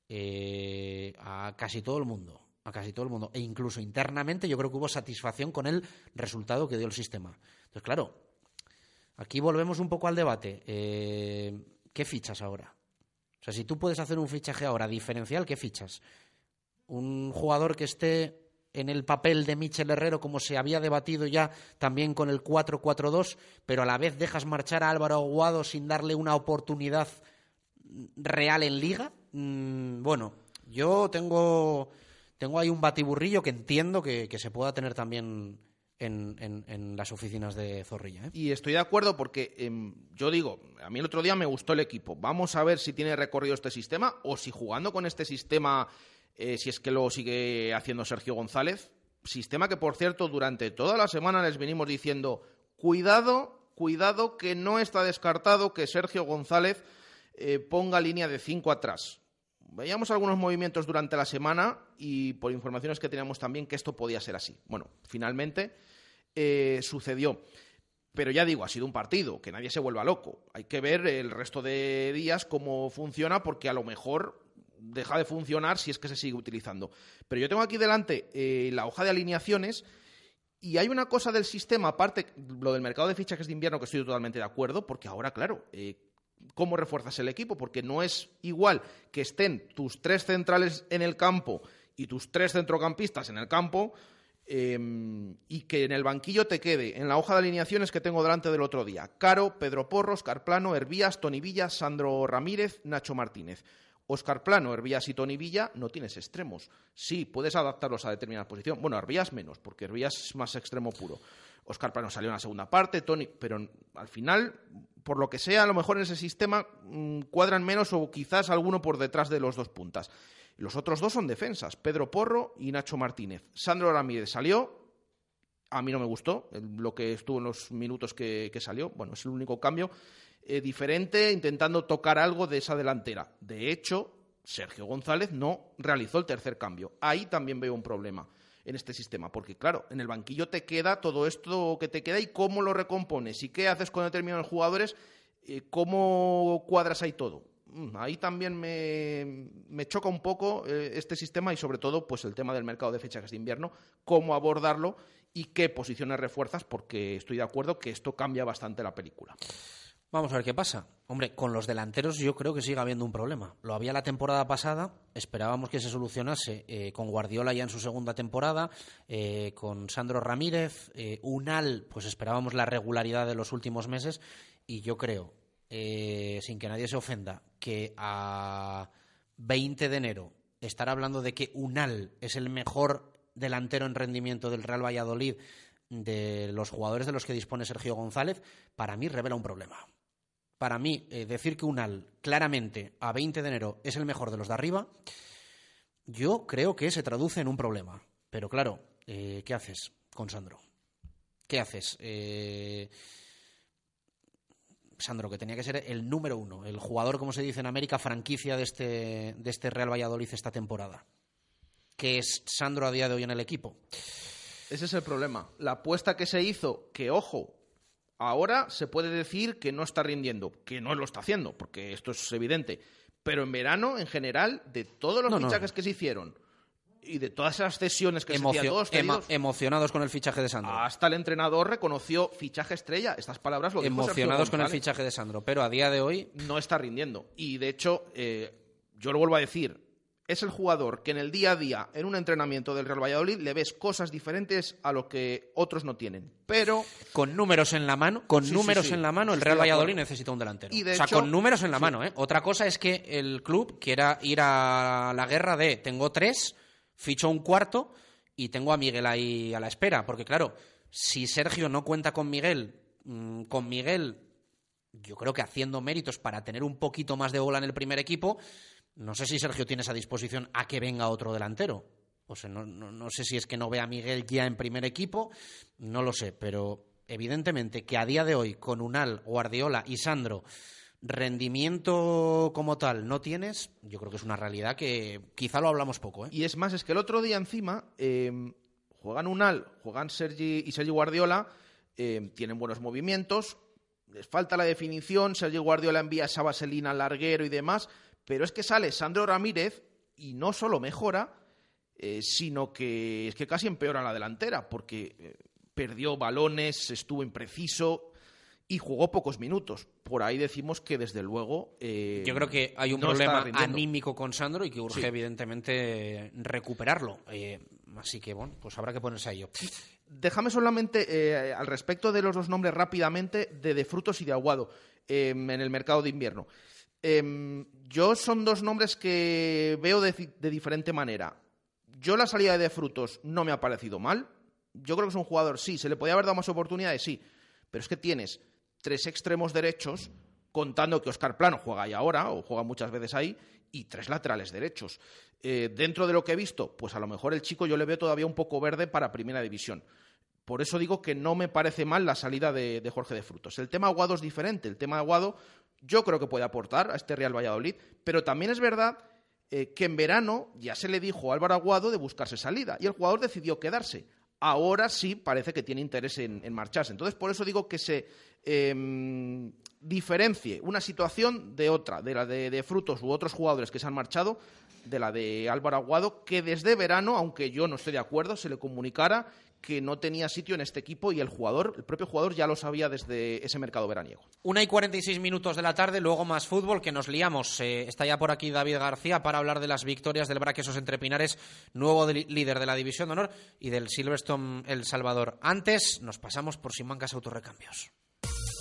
eh, a casi todo el mundo a casi todo el mundo. E incluso internamente yo creo que hubo satisfacción con el resultado que dio el sistema. Entonces claro aquí volvemos un poco al debate. Eh, qué fichas ahora o sea si tú puedes hacer un fichaje ahora diferencial qué fichas un jugador que esté en el papel de Michel Herrero, como se había debatido ya también con el 4-4-2, pero a la vez dejas marchar a Álvaro Aguado sin darle una oportunidad real en liga. Mm, bueno, yo tengo, tengo ahí un batiburrillo que entiendo que, se pueda tener también en, las oficinas de Zorrilla. ¿eh? Y estoy de acuerdo porque em, yo digo, a mí el otro día me gustó el equipo. Vamos a ver si tiene recorrido este sistema o si jugando con este sistema eh, si es que lo sigue haciendo Sergio González. Sistema que, por cierto, durante toda la semana les venimos diciendo, cuidado, cuidado que no está descartado que Sergio González eh, ponga línea de cinco atrás. Veíamos algunos movimientos durante la semana y por informaciones que teníamos también que esto podía ser así. Bueno, finalmente eh, sucedió. Pero ya digo, ha sido un partido, que nadie se vuelva loco. Hay que ver el resto de días cómo funciona, porque a lo mejor deja de funcionar si es que se sigue utilizando. Pero yo tengo aquí delante eh, la hoja de alineaciones y hay una cosa del sistema, aparte, lo del mercado de fichajes de invierno, que estoy totalmente de acuerdo, porque ahora, claro, eh, ¿cómo refuerzas el equipo? Porque no es igual que estén tus tres centrales en el campo y tus tres centrocampistas en el campo. Em, y que en el banquillo te quede, en la hoja de alineaciones que tengo delante del otro día, Caro, Pedro Porros, Carplano, Hervías, Tony Villa, Sandro Ramírez, Nacho Martínez. Oscar Plano, Hervías y Tony Villa no tienes extremos. Sí, puedes adaptarlos a determinada posición. Bueno, Hervías menos, porque Hervías es más extremo puro. Oscar Plano salió en la segunda parte, Tony, pero al final, por lo que sea, a lo mejor en ese sistema mm, cuadran menos o quizás alguno por detrás de los dos puntas. Los otros dos son defensas, Pedro Porro y Nacho Martínez. Sandro Ramírez salió, a mí no me gustó lo que estuvo en los minutos que salió, bueno, es el único cambio. Eh, diferente, intentando tocar algo de esa delantera. De hecho, Sergio González no realizó el tercer cambio. Ahí también veo un problema en este sistema, porque claro, en el banquillo te queda todo esto que te queda y cómo lo recompones y qué haces con determinados jugadores, eh, cómo cuadras ahí todo. Mm, ahí también me, choca un poco eh, este sistema y sobre todo pues el tema del mercado de fechas de invierno, cómo abordarlo y qué posiciones refuerzas, porque estoy de acuerdo que esto cambia bastante la película. Vamos a ver qué pasa. Hombre, con los delanteros yo creo que sigue habiendo un problema. Lo había la temporada pasada, esperábamos que se solucionase eh, con Guardiola ya en su segunda temporada, eh, con Sandro Ramírez, eh, Unal, pues esperábamos la regularidad de los últimos meses y yo creo, sin que nadie se ofenda, que a 20 de enero estar hablando de que Unal es el mejor delantero en rendimiento del Real Valladolid de los jugadores de los que dispone Sergio González, para mí revela un problema para mí, eh, decir que Unal claramente a 20 de enero es el mejor de los de arriba, yo creo que se traduce en un problema. Pero claro, eh, ¿qué haces con Sandro? ¿Qué haces? Eh, Sandro, que tenía que ser el número uno, el jugador, como se dice en América, franquicia de este, de este Real Valladolid esta temporada. ¿Qué es Sandro a día de hoy en el equipo? Ese es el problema. La apuesta que se hizo, que ojo, Ahora se puede decir que no está rindiendo, que no lo está haciendo, porque esto es evidente. Pero en verano, en general, de todos los fichajes que se hicieron, y de todas esas cesiones que se hacían todos cedidos, emocionados con el fichaje de Sandro. hasta el entrenador reconoció fichaje estrella. Estas palabras lo dijo Emocionados con el fichaje de Sandro. Pero a día de hoy, no está rindiendo. Y de hecho, eh, yo lo vuelvo a decir, es el jugador que en el día a día, en un entrenamiento del Real Valladolid, le ves cosas diferentes a lo que otros no tienen. Pero con números en la mano, con Sí, números sí. en la mano, el Real Valladolid necesita un delantero. Y de o sea, hecho- con números en la mano, ¿eh? Otra cosa es que el club quiera ir a la guerra de tengo tres, ficho un cuarto y tengo a Miguel ahí a la espera. Porque claro, si Sergio no cuenta con Miguel, mm, con Miguel, yo creo que haciendo méritos para tener un poquito más de bola en el primer equipo, no sé si Sergio tiene esa disposición a que venga otro delantero. O sea, no, no- no sé si es que no ve a Miguel ya en primer equipo, no lo sé, pero evidentemente que a día de hoy, con Unal, Guardiola y Sandro, rendimiento como tal no tienes, yo creo que es una realidad que quizá lo hablamos poco. ¿eh? Y es más, es que el otro día encima eh, juegan Unal, juegan Sergi y Sergi Guardiola, eh, tienen buenos movimientos, les falta la definición, Sergi Guardiola envía esa vaselina al larguero y demás, pero es que sale Sandro Ramírez y no solo mejora, eh, sino que es que casi empeora la delantera, porque eh, perdió balones, estuvo impreciso y jugó pocos minutos. Por ahí decimos que desde luego... eh, Yo creo que hay un no problema anímico con Sandro y que urge Sí. evidentemente recuperarlo. Así que bueno, pues habrá que ponerse a ello. Déjame solamente, eh, al respecto de los dos nombres rápidamente, de De Frutos y de Aguado, en el mercado de invierno. Eh, yo son dos nombres que veo de, diferente manera. Yo la salida de De Frutos no me ha parecido mal. Yo creo que es un jugador, sí, se le podía haber dado más oportunidades, sí. Pero es que tienes tres extremos derechos, contando que Oscar Plano juega ahí ahora, o juega muchas veces ahí, y tres laterales derechos. Eh, dentro de lo que he visto, pues a lo mejor el chico yo le veo todavía un poco verde para primera división. Por eso digo que no me parece mal la salida de, de Jorge de Frutos. El tema Aguado es diferente. El tema Aguado yo creo que puede aportar a este Real Valladolid, pero también es verdad eh, que en verano ya se le dijo a Álvaro Aguado de buscarse salida y el jugador decidió quedarse. Ahora sí parece que tiene interés en, marcharse. Entonces, por eso digo que se em, diferencie una situación de otra, de la de, de Frutos u otros jugadores que se han marchado, de la de Álvaro Aguado, que desde verano, aunque yo no estoy de acuerdo, se le comunicara que no tenía sitio en este equipo y el jugador, el propio jugador ya lo sabía desde ese mercado veraniego. Una y 46 minutos de la tarde, luego más fútbol, que nos liamos. Eh, está ya por aquí David García para hablar de las victorias del Braquesos entre Pinares, nuevo de- líder de la División de Honor, y del Silverstone El Salvador. Antes, nos pasamos por Simancas Autorrecambios.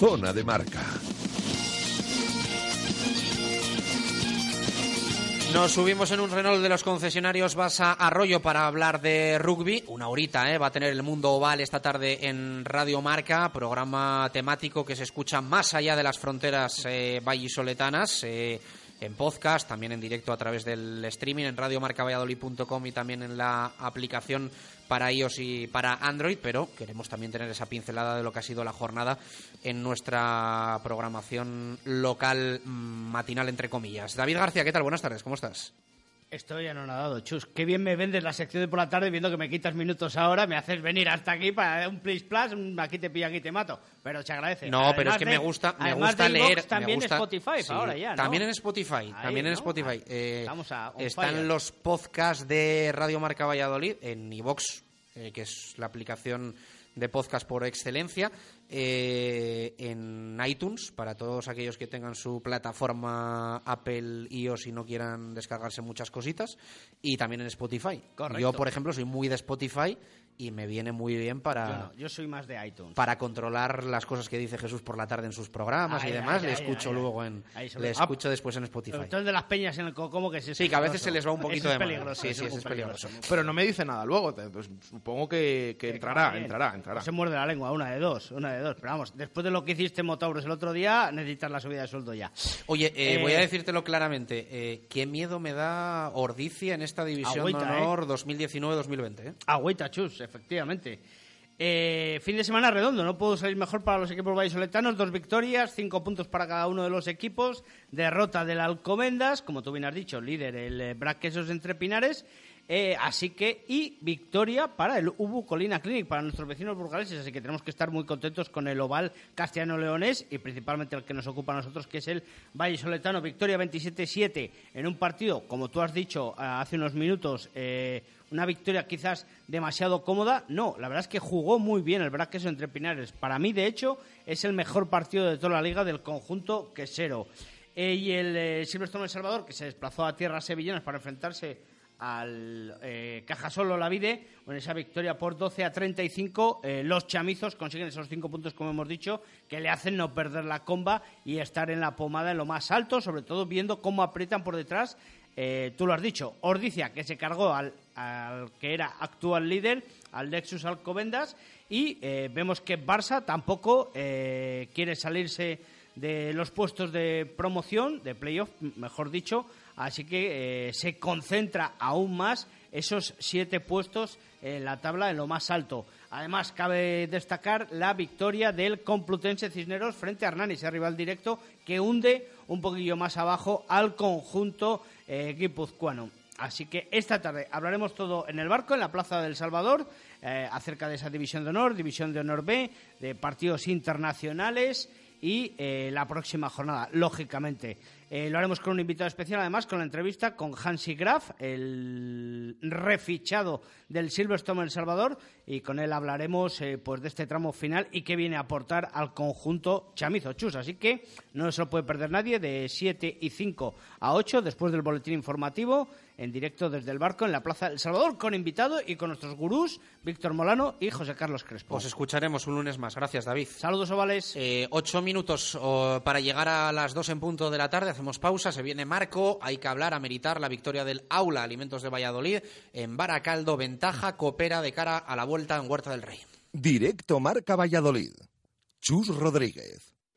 Zona de marca. Nos subimos en un Renault de los concesionarios Basa Arroyo para hablar de rugby. Una horita, ¿eh? Va a tener el mundo oval esta tarde en Radio Marca, programa temático que se escucha más allá de las fronteras eh, vallisoletanas. eh, en podcast, también en directo a través del streaming en radiomarcavalladolid.com y también en la aplicación para iOS y para Android, pero queremos también tener esa pincelada de lo que ha sido la jornada en nuestra programación local mm, matinal, entre comillas. David García, ¿qué tal? Buenas tardes, ¿cómo estás? Estoy anonadado, Chus. Qué bien me vendes la sección de por la tarde viendo que me quitas minutos ahora, me haces venir hasta aquí para un please plus, un aquí te pillo, aquí te mato. Pero se agradece. No, pero es que de- me gusta, me gusta de leer. me También gusta- Spotify sí, ahora ya, ¿no? También en Spotify, Ahí, también en ¿no? Spotify. Eh, Estamos a están fire. los podcasts de Radio Marca Valladolid en iVox, eh, que es la aplicación de podcast por excelencia, eh, en iTunes, para todos aquellos que tengan su plataforma Apple iOS y no quieran descargarse muchas cositas, y también en Spotify. Correcto. Yo, por ejemplo, soy muy de Spotify y me viene muy bien para... Yo no, yo soy más de iTunes. para controlar las cosas que dice Jesús por la tarde en sus programas Ay, y demás, ay, le ay, escucho ay, luego en le escucho después en Spotify. Sobre todo el de las peñas en el Cocomo, que es Sí, que a veces se les va un poquito es de peligroso, Sí, sí, es peligroso. Pero no me dice nada luego, pues, supongo que, que entrará, entrará, cara. Se muerde la lengua, una de dos, una de dos. Pero vamos, después de lo que hiciste en Motauros el otro día, necesitas la subida de sueldo ya. Oye, eh, Eh, voy a decírtelo claramente. eh, ¿Qué miedo me da Ordicia en esta división Agüita, de honor 2019-2020? ¿eh? Agüita, chus, efectivamente. Eh, fin de semana redondo, no puedo salir mejor para los equipos vallisoletanos. Dos victorias, cinco puntos para cada uno de los equipos. Derrota del Alcomendas, como tú bien has dicho, líder el eh, Braquesos entre Pinares. Eh, así que, y victoria para el Ubu Colina Clinic, para nuestros vecinos burgaleses. Así que tenemos que estar muy contentos con el Oval Castellano-Leonés y principalmente el que nos ocupa a nosotros, que es el Valle Soletano. Victoria 27-7 en un partido, como tú has dicho hace unos minutos, una victoria quizás demasiado cómoda. No, la verdad es que jugó muy bien el Braqueso entre Pinares. Para mí, de hecho, es el mejor partido de toda la liga del conjunto quesero. Eh, y el eh, Silverstone Salvador, que se desplazó a tierras sevillanas para enfrentarse al eh, Cajasol Olavide, con esa victoria por 12 a 35, eh, los chamizos consiguen esos cinco puntos, como hemos dicho, que le hacen no perder la comba y estar en la pomada en lo más alto, sobre todo viendo cómo aprietan por detrás. eh, tú lo has dicho, Ordicia, que se cargó al, al que era actual líder, al Lexus Alcobendas, y eh, vemos que Barça tampoco eh, quiere salirse de los puestos de promoción, de playoff, mejor dicho, así que eh, se concentra aún más esos siete puestos en la tabla en lo más alto. Además, cabe destacar la victoria del Complutense Cisneros frente a Hernani, ese rival directo que hunde un poquillo más abajo al conjunto eh, guipuzcoano. Así que esta tarde hablaremos todo en el barco, en la Plaza del Salvador, eh, acerca de esa división de honor, división de honor B, de partidos internacionales y eh, la próxima jornada, lógicamente. Eh, lo haremos con un invitado especial, además, con la entrevista con Hansi Graf, el refichado del Silverstone El Salvador, y con él hablaremos pues de este tramo final y qué viene a aportar al conjunto chamizo chus. Así que no se lo puede perder nadie de 7 y 5 a 8 después del boletín informativo en directo desde el barco en la Plaza del Salvador con invitado y con nuestros gurús Víctor Molano y José Carlos Crespo. Os escucharemos un lunes más. Gracias, David. Saludos, ovales. Eh, ocho minutos oh, para llegar a las dos en punto de la tarde. Hacemos pausa. Se viene Marco. Hay que hablar, ameritar la victoria del Aula Alimentos de Valladolid en Baracaldo. Ventaja coopera de cara a la vuelta en Huerta del Rey. Directo Marca Valladolid. Chus Rodríguez.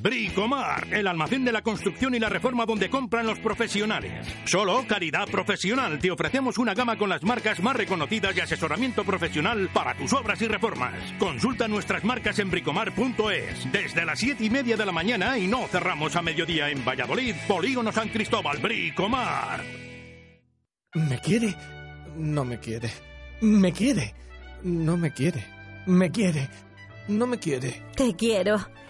Bricomar, el almacén de la construcción y la reforma donde compran los profesionales. Solo calidad profesional. Te ofrecemos una gama con las marcas más reconocidas y asesoramiento profesional para tus obras y reformas. Consulta nuestras marcas en bricomar.es. Desde las 7 y media de la mañana y no cerramos a mediodía en Valladolid, Polígono San Cristóbal, Bricomar. ¿Me quiere? No me quiere. ¿Me quiere? No me quiere. ¿Me quiere? No me quiere. Te quiero.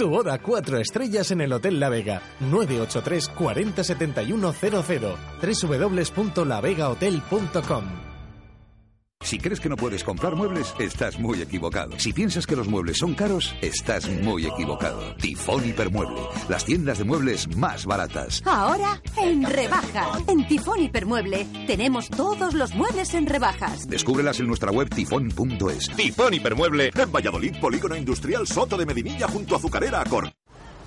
Tu boda cuatro estrellas en el Hotel La Vega. 983 40 71 00. www.lavegahotel.com. Si crees que no puedes comprar muebles, estás muy equivocado. Si piensas que los muebles son caros, estás muy equivocado. Tifón Hipermueble, las tiendas de muebles más baratas. Ahora en rebaja. En Tifón Hipermueble tenemos todos los muebles en rebajas. Descúbrelas en nuestra web tifón.es. Tifón Hipermueble en Valladolid, Polígono Industrial Soto de Medinilla junto a Azucarera Acor.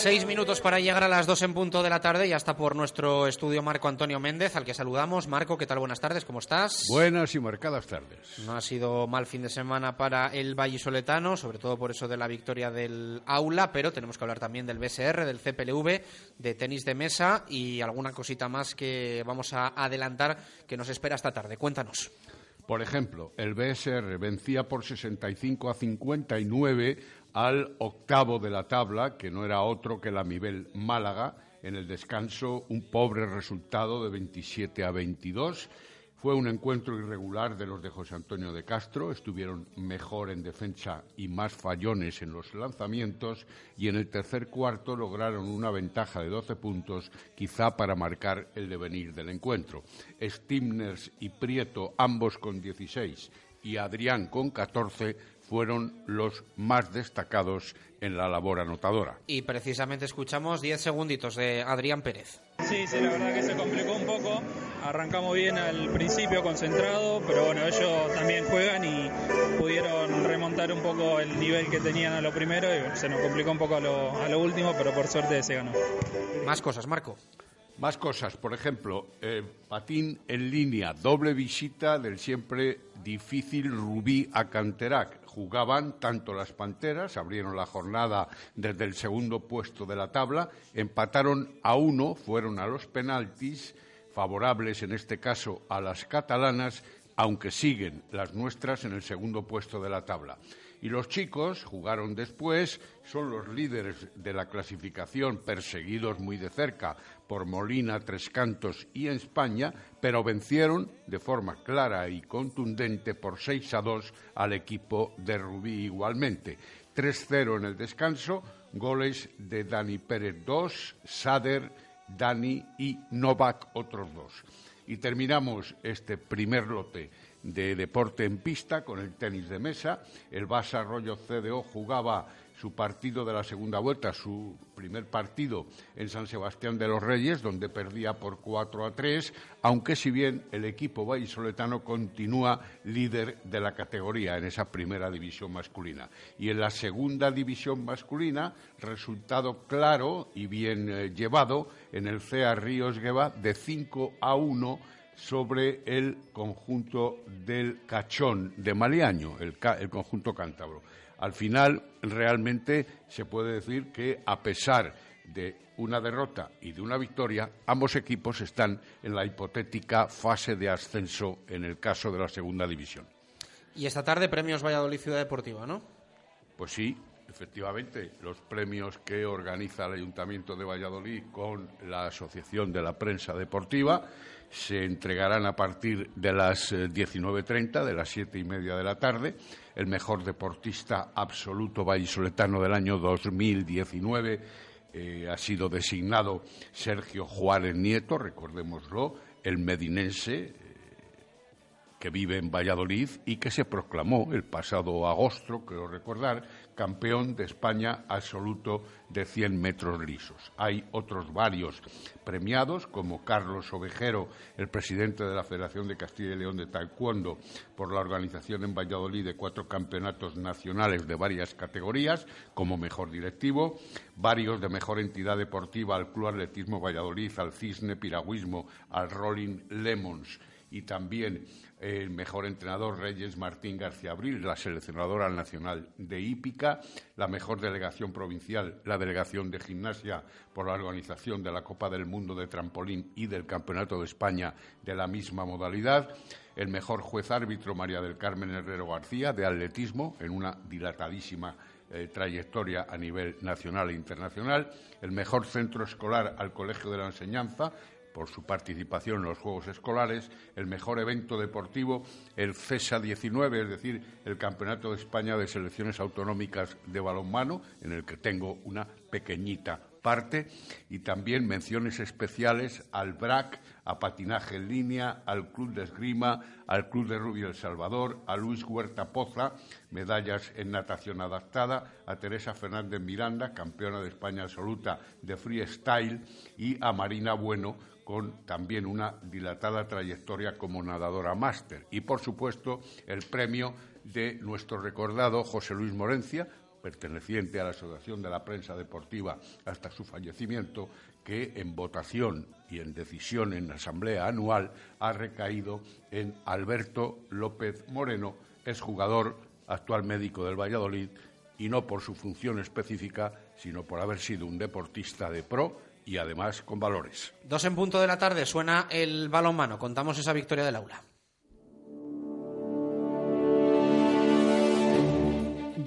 Seis minutos para llegar a las dos en punto de la tarde y hasta por nuestro estudio Marco Antonio Méndez, al que saludamos. Marco, ¿qué tal? Buenas tardes, ¿cómo estás? Buenas y marcadas tardes. No ha sido mal fin de semana para el vallisoletano, sobre todo por eso de la victoria del aula, pero tenemos que hablar también del BSR, del CPLV, de tenis de mesa y alguna cosita más que vamos a adelantar que nos espera esta tarde. Cuéntanos. Por ejemplo, el BSR vencía por 65 a 59 al octavo de la tabla, que no era otro que la Mibel Málaga. En el descanso, un pobre resultado de 27 a 22. Fue un encuentro irregular de los de José Antonio de Castro. Estuvieron mejor en defensa y más fallones en los lanzamientos. Y en el tercer cuarto lograron una ventaja de 12 puntos, quizá para marcar el devenir del encuentro. Stimners y Prieto, ambos con 16, y Adrián con 14, fueron los más destacados en la labor anotadora. Y precisamente escuchamos 10 segunditos de Adrián Pérez. Sí, sí, la verdad que se complicó un poco. Arrancamos bien al principio, concentrado, pero bueno, ellos también juegan y pudieron remontar un poco el nivel que tenían a lo primero y se nos complicó un poco a lo, a lo último, pero por suerte se ganó. Más cosas, Marco. Más cosas, por ejemplo, eh, patín en línea, doble visita del siempre difícil Rubí a Canterac. Jugaban tanto las Panteras, abrieron la jornada desde el segundo puesto de la tabla, empataron a uno, fueron a los penaltis, favorables en este caso a las catalanas, aunque siguen las nuestras en el segundo puesto de la tabla. Y los chicos jugaron después, son los líderes de la clasificación, perseguidos muy de cerca por Molina, Tres Cantos y España, pero vencieron de forma clara y contundente por 6 a 2 al equipo de Rubí igualmente. 3-0 en el descanso, goles de Dani Pérez 2, Sader, Dani y Novak otros dos. Y terminamos este primer lote de deporte en pista con el tenis de mesa. El Barça Rollo CDO jugaba su partido de la segunda vuelta, su primer partido en San Sebastián de los Reyes, donde perdía por 4 a 3, aunque si bien el equipo vallisoletano continúa líder de la categoría en esa primera división masculina. Y en la segunda división masculina, resultado claro y bien eh, llevado en el CEA Ríos Gueva de 5 a 1 sobre el conjunto del Cachón de Maliaño, el, el conjunto cántabro. Al final, realmente se puede decir que, a pesar de una derrota y de una victoria, ambos equipos están en la hipotética fase de ascenso en el caso de la segunda división. Y esta tarde premios Valladolid Ciudad Deportiva, ¿no? Pues sí, efectivamente, los premios que organiza el Ayuntamiento de Valladolid con la Asociación de la Prensa Deportiva se entregarán a partir de las 19.30, de las siete y media de la tarde. El mejor deportista absoluto vallisoletano del año 2019 eh, ha sido designado Sergio Juárez Nieto, recordémoslo, el medinense eh, que vive en Valladolid y que se proclamó el pasado agosto, creo recordar, campeón de España absoluto de 100 metros lisos. Hay otros varios premiados, como Carlos Ovejero, el presidente de la Federación de Castilla y León de Taekwondo, por la organización en Valladolid de cuatro campeonatos nacionales de varias categorías, como mejor directivo, varios de mejor entidad deportiva al Club Atletismo Valladolid, al Cisne Piragüismo, al Rolling Lemons y también el mejor entrenador Reyes Martín García Abril, la seleccionadora nacional de hípica, la mejor delegación provincial, la delegación de gimnasia por la organización de la Copa del Mundo de trampolín y del Campeonato de España de la misma modalidad, el mejor juez árbitro María del Carmen Herrero García de atletismo en una dilatadísima eh, trayectoria a nivel nacional e internacional, el mejor centro escolar al Colegio de la Enseñanza, por su participación en los Juegos Escolares, el mejor evento deportivo, el CESA 19, es decir, el Campeonato de España de Selecciones Autonómicas de Balonmano, en el que tengo una pequeñita parte, y también menciones especiales al BRAC, a Patinaje en Línea, al Club de Esgrima, al Club de Rubio El Salvador, a Luis Huerta Poza, medallas en natación adaptada, a Teresa Fernández Miranda, campeona de España absoluta de freestyle, y a Marina Bueno, con también una dilatada trayectoria como nadadora máster. Y, por supuesto, el premio de nuestro recordado José Luis Morencia, perteneciente a la Asociación de la Prensa Deportiva hasta su fallecimiento, que en votación y en decisión en asamblea anual ha recaído en Alberto López Moreno, exjugador, actual médico del Valladolid, y no por su función específica, sino por haber sido un deportista de pro y además con valores. Dos en punto de la tarde suena el balonmano. Contamos esa victoria del aula.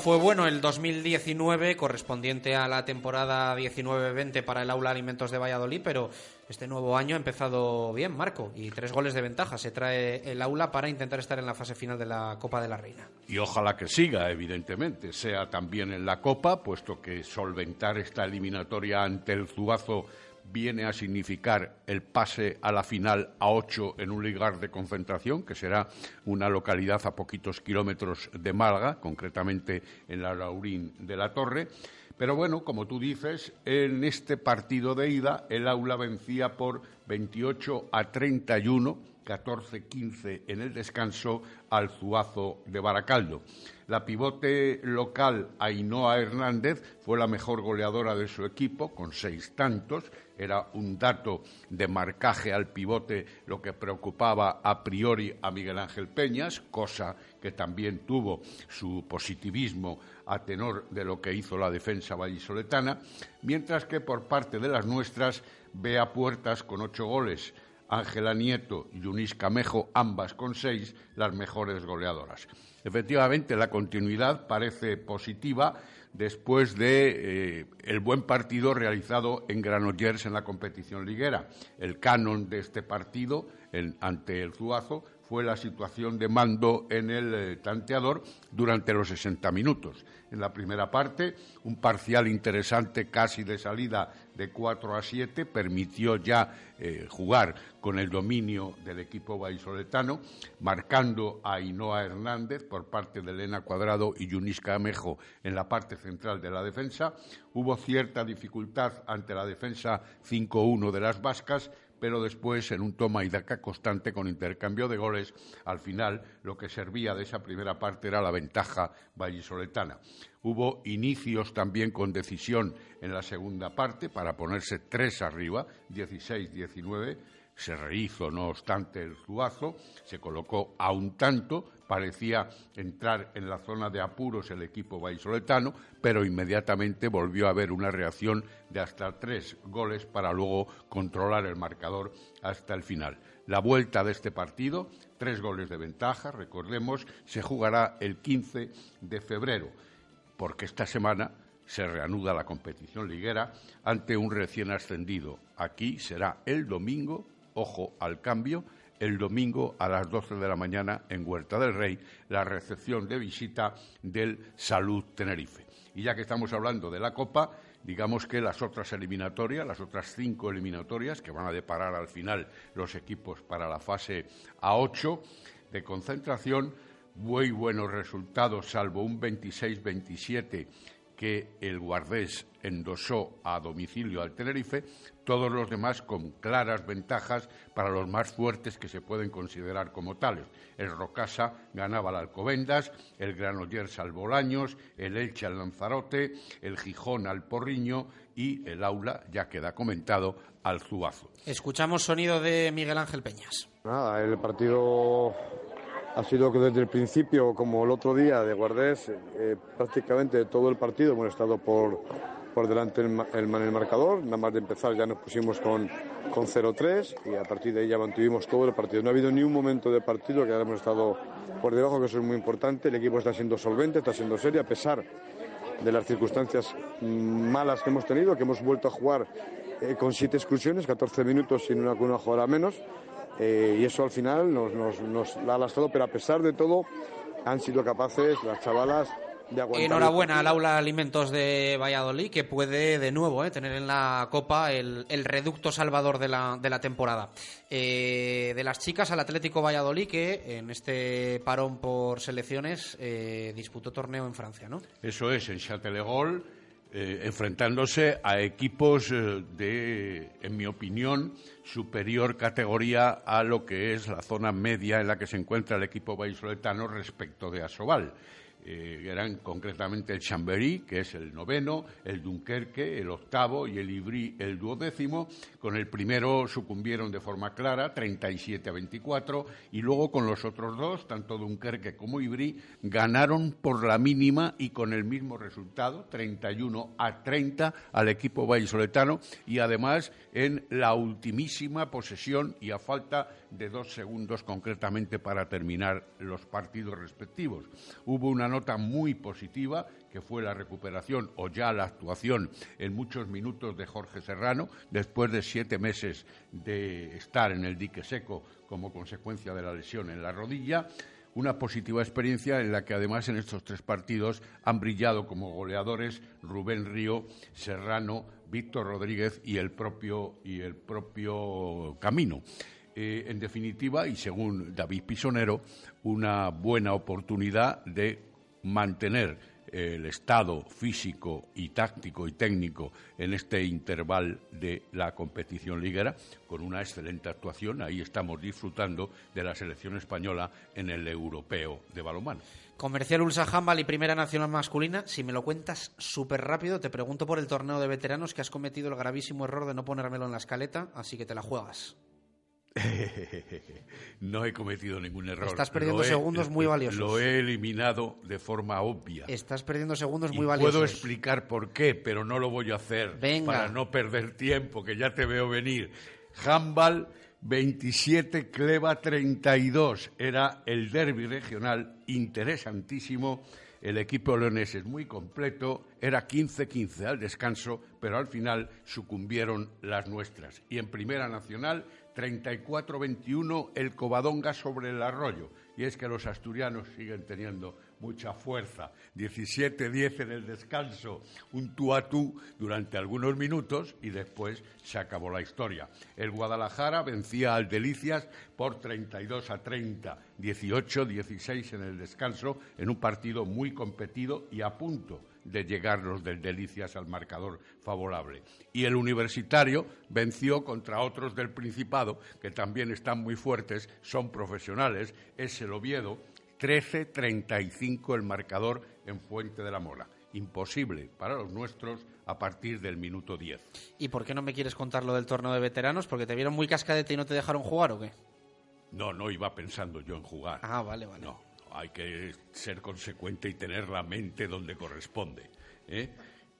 Fue bueno el 2019 correspondiente a la temporada 19-20 para el Aula Alimentos de Valladolid, pero este nuevo año ha empezado bien, Marco, y tres goles de ventaja se trae el Aula para intentar estar en la fase final de la Copa de la Reina. Y ojalá que siga, evidentemente, sea también en la Copa, puesto que solventar esta eliminatoria ante el Zubazo viene a significar el pase a la final a ocho en un lugar de concentración, que será una localidad a poquitos kilómetros de Málaga, concretamente en la Laurín de la Torre. Pero bueno, como tú dices, en este partido de ida el aula vencía por 28 a 31, 14-15 en el descanso al Zuazo de Baracaldo. La pivote local Ainhoa Hernández fue la mejor goleadora de su equipo, con seis tantos. Era un dato de marcaje al pivote lo que preocupaba a priori a Miguel Ángel Peñas, cosa que también tuvo su positivismo a tenor de lo que hizo la defensa vallisoletana, mientras que por parte de las nuestras, Bea Puertas con ocho goles, Ángela Nieto y Yunis Camejo, ambas con seis, las mejores goleadoras. Efectivamente, la continuidad parece positiva después de eh, el buen partido realizado en Granollers en la competición liguera. El canon de este partido ante el Zuazo fue la situación de mando en el eh, tanteador durante los 60 minutos en la primera parte. Un parcial interesante casi de salida de 4 a 7 permitió ya eh, jugar con el dominio del equipo vallisoletano, marcando a Inoa Hernández por parte de Elena Cuadrado y Yunisca Amejo en la parte central de la defensa. Hubo cierta dificultad ante la defensa 5-1 de las vascas, pero después en un toma y daca constante con intercambio de goles, al final lo que servía de esa primera parte era la ventaja vallisoletana. Hubo inicios también con decisión en la segunda parte para ponerse tres arriba, 16-19. Se rehizo, no obstante, el zuazo, se colocó a un tanto, parecía entrar en la zona de apuros el equipo vallisoletano, pero inmediatamente volvió a haber una reacción de hasta tres goles para luego controlar el marcador hasta el final. La vuelta de este partido, tres goles de ventaja, recordemos, se jugará el 15 de febrero porque esta semana se reanuda la competición liguera ante un recién ascendido. Aquí será el domingo, ojo al cambio, el domingo a las 12 de la mañana en Huerta del Rey, la recepción de visita del Salud Tenerife. Y ya que estamos hablando de la Copa, digamos que las otras eliminatorias, las otras cinco eliminatorias que van a deparar al final los equipos para la fase A8 de concentración, muy buenos resultados, salvo un 26-27 que el Guardés endosó a domicilio al Tenerife, todos los demás con claras ventajas para los más fuertes que se pueden considerar como tales. El Rocasa ganaba al Alcobendas, el Granollers al Bolaños, el Elche al Lanzarote, el Gijón al Porriño y el Aula, ya queda comentado, al Zuazo. Escuchamos sonido de Miguel Ángel Peñas. Nada, el partido ha sido que desde el principio, como el otro día de Guardés, eh, prácticamente todo el partido hemos estado por, por delante el, el, el marcador. Nada más de empezar ya nos pusimos con, con 0-3 y a partir de ahí ya mantuvimos todo el partido. No ha habido ni un momento de partido que hayamos estado por debajo, que eso es muy importante. El equipo está siendo solvente, está siendo serio, a pesar de las circunstancias malas que hemos tenido, que hemos vuelto a jugar eh, con siete exclusiones, 14 minutos sin una, una jugada menos. Eh, y eso al final nos, nos, nos la ha lastrado, pero a pesar de todo han sido capaces las chavalas de aguantar. Enhorabuena al Aula Alimentos de Valladolid, que puede de nuevo eh, tener en la Copa el, el reducto salvador de la, de la temporada. Eh, de las chicas al Atlético Valladolid, que en este parón por selecciones eh, disputó torneo en Francia, ¿no? Eso es, en Châtelegol, eh, enfrentándose a equipos eh, de, en mi opinión, superior categoría a lo que es la zona media en la que se encuentra el equipo vallisoletano respecto de Asobal. Eh, eran concretamente el Chambéry, que es el noveno, el Dunkerque, el octavo, y el Ibrí, el duodécimo. Con el primero sucumbieron de forma clara, 37 a 24, y luego con los otros dos, tanto Dunkerque como Ibrí, ganaron por la mínima y con el mismo resultado, 31 a 30, al equipo vallisoletano, y además en la ultimísima posesión y a falta de dos segundos concretamente para terminar los partidos respectivos. Hubo una nota muy positiva que fue la recuperación o ya la actuación en muchos minutos de Jorge Serrano después de siete meses de estar en el dique seco como consecuencia de la lesión en la rodilla una positiva experiencia en la que además en estos tres partidos han brillado como goleadores Rubén Río, Serrano, Víctor Rodríguez y el propio, y el propio Camino. Eh, en definitiva, y según David Pisonero, una buena oportunidad de mantener el estado físico y táctico y técnico en este intervalo de la competición liguera con una excelente actuación. Ahí estamos disfrutando de la selección española en el europeo de balonmano. Comercial Ulsa Handball y Primera Nacional Masculina. Si me lo cuentas súper rápido, te pregunto por el torneo de veteranos que has cometido el gravísimo error de no ponérmelo en la escaleta, así que te la juegas. [LAUGHS] no he cometido ningún error. Estás perdiendo he- segundos muy valiosos. Lo he eliminado de forma obvia. Estás perdiendo segundos Y muy valiosos. Puedo explicar por qué, pero no lo voy a hacer Venga. para no perder tiempo, que ya te veo venir. Handball 27, Cleva 32. Era el derby regional interesantísimo. El equipo leonés es muy completo. Era 15-15 al descanso, pero al final sucumbieron las nuestras. Y en Primera Nacional, 34-21 el Covadonga sobre el arroyo. Y es que los asturianos siguen teniendo mucha fuerza. 17-10 en el descanso, un tú a tú durante algunos minutos y después se acabó la historia. El Guadalajara vencía al Delicias por 32 a 30, 18-16 en el descanso, en un partido muy competido y a punto de llegar los del Delicias al marcador favorable. Y el Universitario venció contra otros del Principado, que también están muy fuertes, son profesionales, es el Oviedo, 13-35 el marcador en Fuente de la Mora. Imposible para los nuestros a partir del minuto 10. ¿Y por qué no me quieres contar lo del torneo de veteranos? ¿Porque te vieron muy cascadete y no te dejaron jugar o qué? No, no iba pensando yo en jugar. Ah, vale, vale. No, hay que ser consecuente y tener la mente donde corresponde. ¿eh?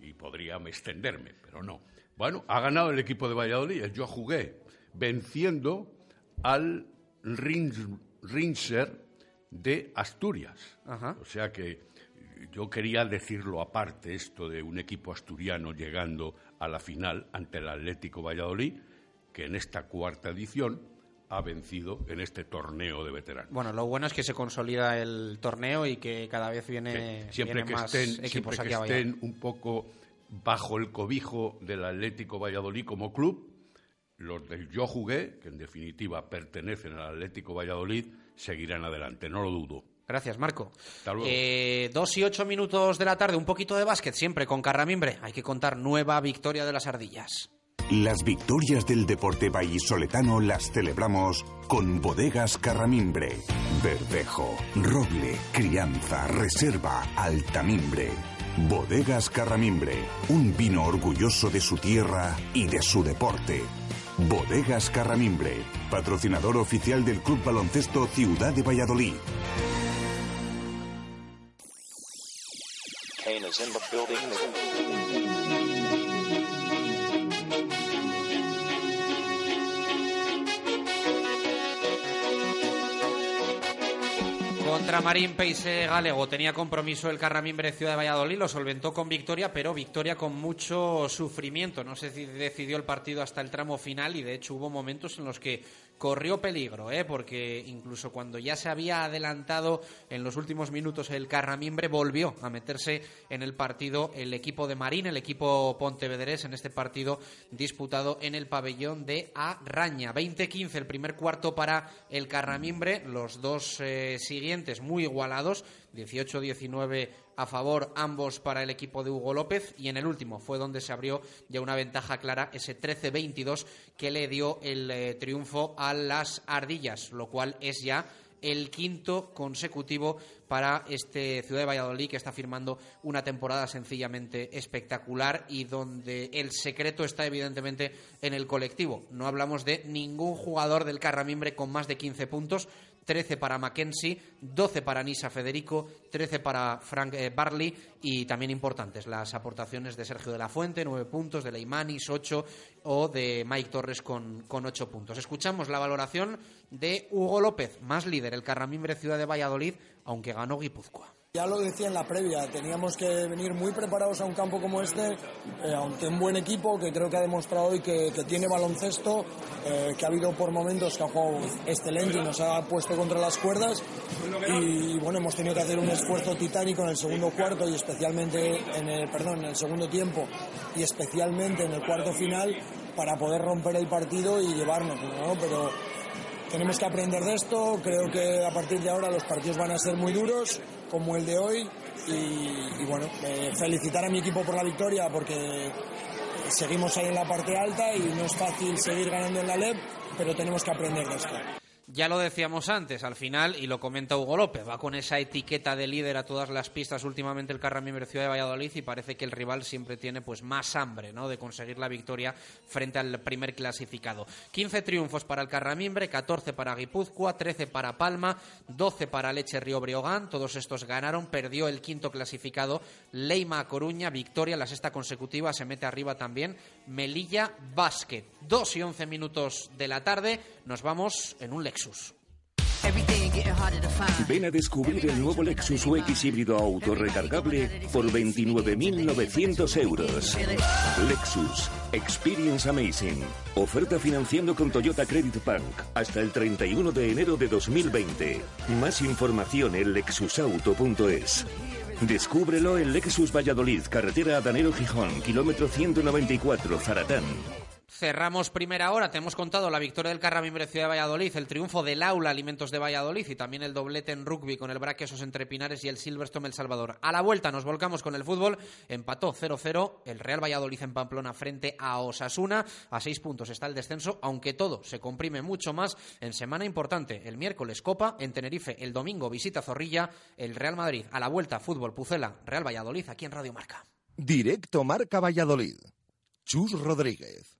Y podría extenderme, pero no. Bueno, ha ganado el equipo de Valladolid. Yo jugué venciendo al Rins- Rinser de Asturias. O sea que yo quería decirlo aparte, esto de un equipo asturiano llegando a la final ante el Atlético Valladolid, que en esta cuarta edición ha vencido en este torneo de veteranos. Bueno, lo bueno es que se consolida el torneo y que cada vez viene, siempre que más estén, equipos siempre aquí que estén un poco bajo el cobijo del Atlético Valladolid como club, los del Yo Jugué, que en definitiva pertenecen al Atlético Valladolid, seguirán adelante, no lo dudo. Gracias, Marco. Hasta luego. Eh, dos y ocho minutos de la tarde, un poquito de básquet, siempre con Carramimbre. Hay que contar nueva victoria de las ardillas. Las victorias del deporte vallisoletano las celebramos con bodegas Carramimbre. Verdejo, roble, crianza, reserva, altamimbre. Bodegas Carramimbre, un vino orgulloso de su tierra y de su deporte. Bodegas Carramimbre, patrocinador oficial del Club Baloncesto Ciudad de Valladolid. Contra Marín Peise Galego tenía compromiso el Carramimbre Ciudad de Valladolid, lo solventó con victoria, pero victoria con mucho sufrimiento. No se decidió el partido hasta el tramo final y de hecho hubo momentos en los que corrió peligro, ¿eh? porque incluso cuando ya se había adelantado en los últimos minutos el Carramimbre volvió a meterse en el partido el equipo de Marín, el equipo pontevedrés en este partido disputado en el pabellón de Araña. 20-15 el primer cuarto para el Carramimbre, los dos eh, siguientes muy igualados, 18-19 a favor ambos para el equipo de Hugo López y en el último fue donde se abrió ya una ventaja clara ese 13-22 que le dio el eh, triunfo a las ardillas, lo cual es ya el quinto consecutivo para este Ciudad de Valladolid que está firmando una temporada sencillamente espectacular y donde el secreto está evidentemente en el colectivo. No hablamos de ningún jugador del Carramimbre con más de 15 puntos, 13 para Mackenzie, 12 para Nisa Federico, 13 para Frank eh, Barley y también importantes las aportaciones de Sergio de la Fuente, 9 puntos, de Leimanis, 8 o de Mike Torres con, con 8 puntos. Escuchamos la valoración de Hugo López, más líder, el Carramimbre Ciudad de Valladolid, aunque ganó Guipúzcoa. Ya lo decía en la previa, teníamos que venir muy preparados a un campo como este, eh, ante un buen equipo que creo que ha demostrado hoy que, tiene baloncesto, eh, que ha habido por momentos que ha jugado excelente y nos ha puesto contra las cuerdas. Y bueno, hemos tenido que hacer un esfuerzo titánico en el segundo cuarto y especialmente en el, perdón, en el segundo tiempo y especialmente en el cuarto final para poder romper el partido y llevarnos, ¿no? Pero tenemos que aprender de esto, creo que a partir de ahora los partidos van a ser muy duros, como el de hoy, y, bueno, eh, felicitar a mi equipo por la victoria porque seguimos ahí en la parte alta y no es fácil seguir ganando en la LEP, pero tenemos que aprender de esto. Ya lo decíamos antes, al final, y lo comenta Hugo López, va con esa etiqueta de líder a todas las pistas últimamente el Carramimbre Ciudad de Valladolid y parece que el rival siempre tiene pues más hambre ¿no? de conseguir la victoria frente al primer clasificado. 15 triunfos para el Carramimbre, 14 para Guipúzcoa, 13 para Palma, 12 para Leche Río Breogán, todos estos ganaron, perdió el quinto clasificado, Leima Coruña, victoria, la sexta consecutiva, se mete arriba también Melilla Basket. 2 y 11 minutos de la tarde, nos vamos en un Lexus. Ven a descubrir el nuevo Lexus UX híbrido autorrecargable por 29.900 euros. Lexus Experience Amazing. Oferta financiando con Toyota Credit Bank hasta el 31 de enero de 2020. Más información en lexusauto.es. Descúbrelo en Lexus Valladolid, carretera Adanero Gijón, kilómetro 194, Zaratán. Cerramos primera hora, te hemos contado la victoria del Carramimbre Ciudad de Valladolid, el triunfo del Aula Alimentos de Valladolid y también el doblete en rugby con el Braquesos entre Pinares y el Silverstone El Salvador. A la vuelta nos volcamos con el fútbol, empató 0-0 el Real Valladolid en Pamplona frente a Osasuna, a seis puntos está el descenso, aunque todo se comprime mucho más en semana importante, el miércoles Copa, en Tenerife el domingo visita Zorrilla, el Real Madrid a la vuelta fútbol Pucela, Real Valladolid aquí en Radio Marca. Directo Marca Valladolid. Chus Rodríguez.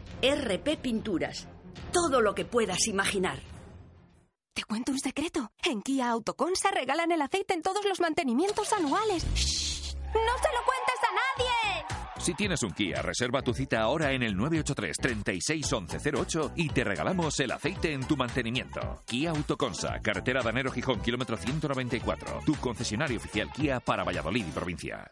RP Pinturas. Todo lo que puedas imaginar. Te cuento un secreto. En Kia Autoconsa regalan el aceite en todos los mantenimientos anuales. ¡Shh! ¡No se lo cuentes a nadie! Si tienes un Kia, reserva tu cita ahora en el 983 36 11 08 y te regalamos el aceite en tu mantenimiento. Kia Autoconsa, carretera Danero Gijón, kilómetro 194. Tu concesionario oficial Kia para Valladolid y provincia.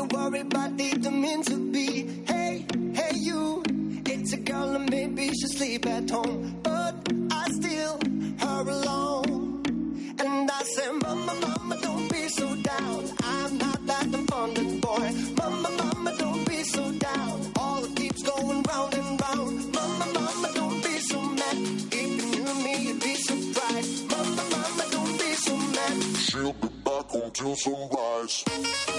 You worry, but didn't mean to be. Hey, hey, you, it's a girl and maybe she sleep at home, but I still her alone. And I say, Mama, Mama, don't be so down. I'm not that abundant boy. Mama, Mama, don't be so down. All it keeps going round and round. Mama, Mama, don't be so mad. If you knew me, you'd be surprised. Mama, Mama, don't be so mad. She'll be back until sunrise.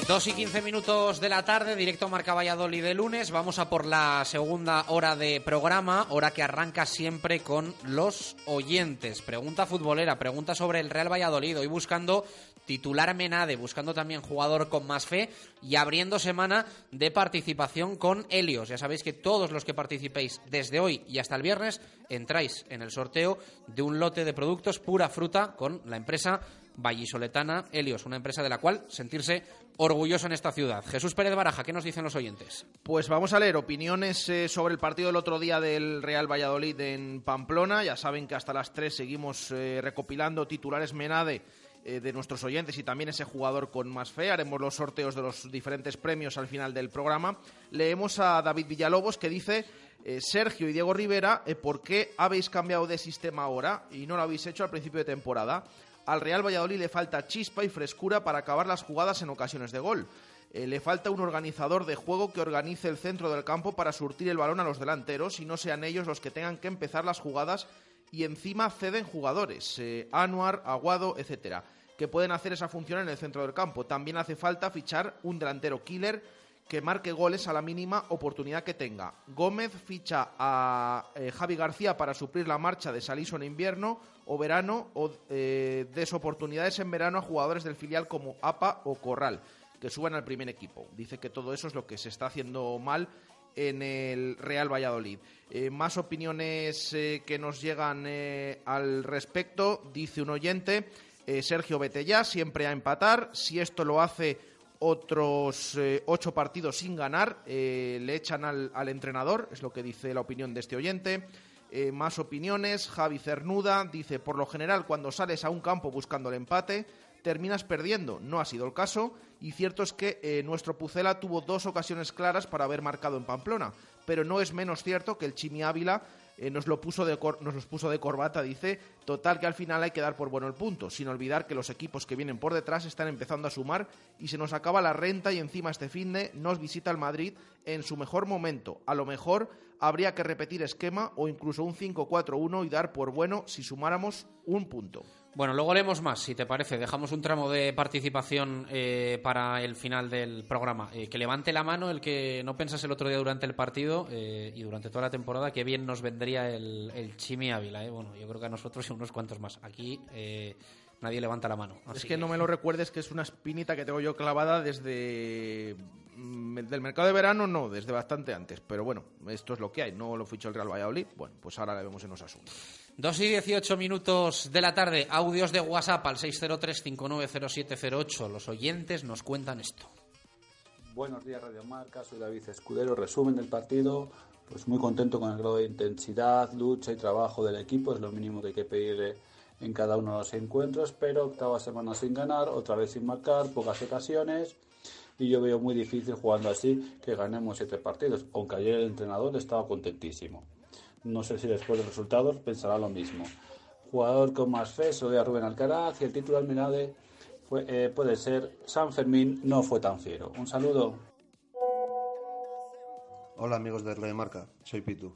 2 y 15 minutos de la tarde, directo Marca Valladolid de lunes. Vamos a por la segunda hora de programa, hora que arranca siempre con los oyentes. Pregunta futbolera, pregunta sobre el Real Valladolid. Hoy buscando titular Menade, buscando también jugador con más fe y abriendo semana de participación con Helios. Ya sabéis que todos los que participéis desde hoy y hasta el viernes entráis en el sorteo de un lote de productos pura fruta con la empresa vallisoletana Helios, una empresa de la cual sentirse orgulloso en esta ciudad. Jesús Pérez Baraja, ¿qué nos dicen los oyentes? Pues vamos a leer opiniones eh, sobre el partido del otro día del Real Valladolid en Pamplona. Ya saben que hasta las 3 seguimos eh, recopilando titulares Menade eh, de nuestros oyentes y también ese jugador con más fe. Haremos los sorteos de los diferentes premios al final del programa. Leemos a David Villalobos que dice... Sergio y Diego Rivera, ¿por qué habéis cambiado de sistema ahora y no lo habéis hecho al principio de temporada? Al Real Valladolid le falta chispa y frescura para acabar las jugadas en ocasiones de gol. Eh, le falta un organizador de juego que organice el centro del campo para surtir el balón a los delanteros y no sean ellos los que tengan que empezar las jugadas y encima ceden jugadores, eh, Anuar, Aguado, etcétera, que pueden hacer esa función en el centro del campo. También hace falta fichar un delantero killer que marque goles a la mínima oportunidad que tenga. Gómez ficha a eh, Javi García para suplir la marcha de Saliso en invierno o verano o eh, des oportunidades en verano a jugadores del filial como APA o Corral que suban al primer equipo. Dice que todo eso es lo que se está haciendo mal en el Real Valladolid. Eh, más opiniones eh, que nos llegan al respecto, dice un oyente, Sergio Betella, siempre a empatar, si esto lo hace otros eh, ocho partidos sin ganar, eh, le echan al, entrenador, es lo que dice la opinión de este oyente. Eh, más opiniones, Javi Cernuda dice, por lo general cuando sales a un campo buscando el empate, terminas perdiendo. No ha sido el caso y cierto es que nuestro Pucela tuvo dos ocasiones claras para haber marcado en Pamplona, pero no es menos cierto que el Chimi Ávila eh, nos, lo puso de cor- nos los puso de corbata, dice, total que al final hay que dar por bueno el punto, sin olvidar que los equipos que vienen por detrás están empezando a sumar y se nos acaba la renta y encima este fin de nos visita el Madrid en su mejor momento. A lo mejor habría que repetir esquema o incluso un 5-4-1 y dar por bueno si sumáramos un punto. Bueno, luego leemos más, si te parece. Dejamos un tramo de participación eh, para el final del programa. Eh, que levante la mano el que no pensase el otro día durante el partido eh, y durante toda la temporada que bien nos vendría el, el Chimi Ávila. Bueno, yo creo que a nosotros y unos cuantos más. Aquí nadie levanta la mano. Es que no me lo recuerdes que es una espinita que tengo yo clavada desde del mercado de verano no, desde bastante antes. Pero bueno, esto es lo que hay. No lo fichó el Real Valladolid. Bueno, pues ahora le vemos en Osasuna. 2 y 18 minutos de la tarde, audios de WhatsApp al 603-590708. Los oyentes nos cuentan esto. Buenos días, Radio Marca. Soy David Escudero. Resumen del partido. Pues muy contento con el grado de intensidad, lucha y trabajo del equipo. Es lo mínimo que hay que pedir en cada uno de los encuentros. Pero octava semana sin ganar, otra vez sin marcar, pocas ocasiones. Y yo veo muy difícil jugando así que ganemos siete partidos. Aunque ayer el entrenador estaba contentísimo. No sé si después de los resultados pensará lo mismo. Jugador con más fe, soy a Rubén Alcaraz y el título Almirade fue, eh, puede ser San Fermín no fue tan fiero. Un saludo. Hola amigos de Radio Marca, soy Pitu.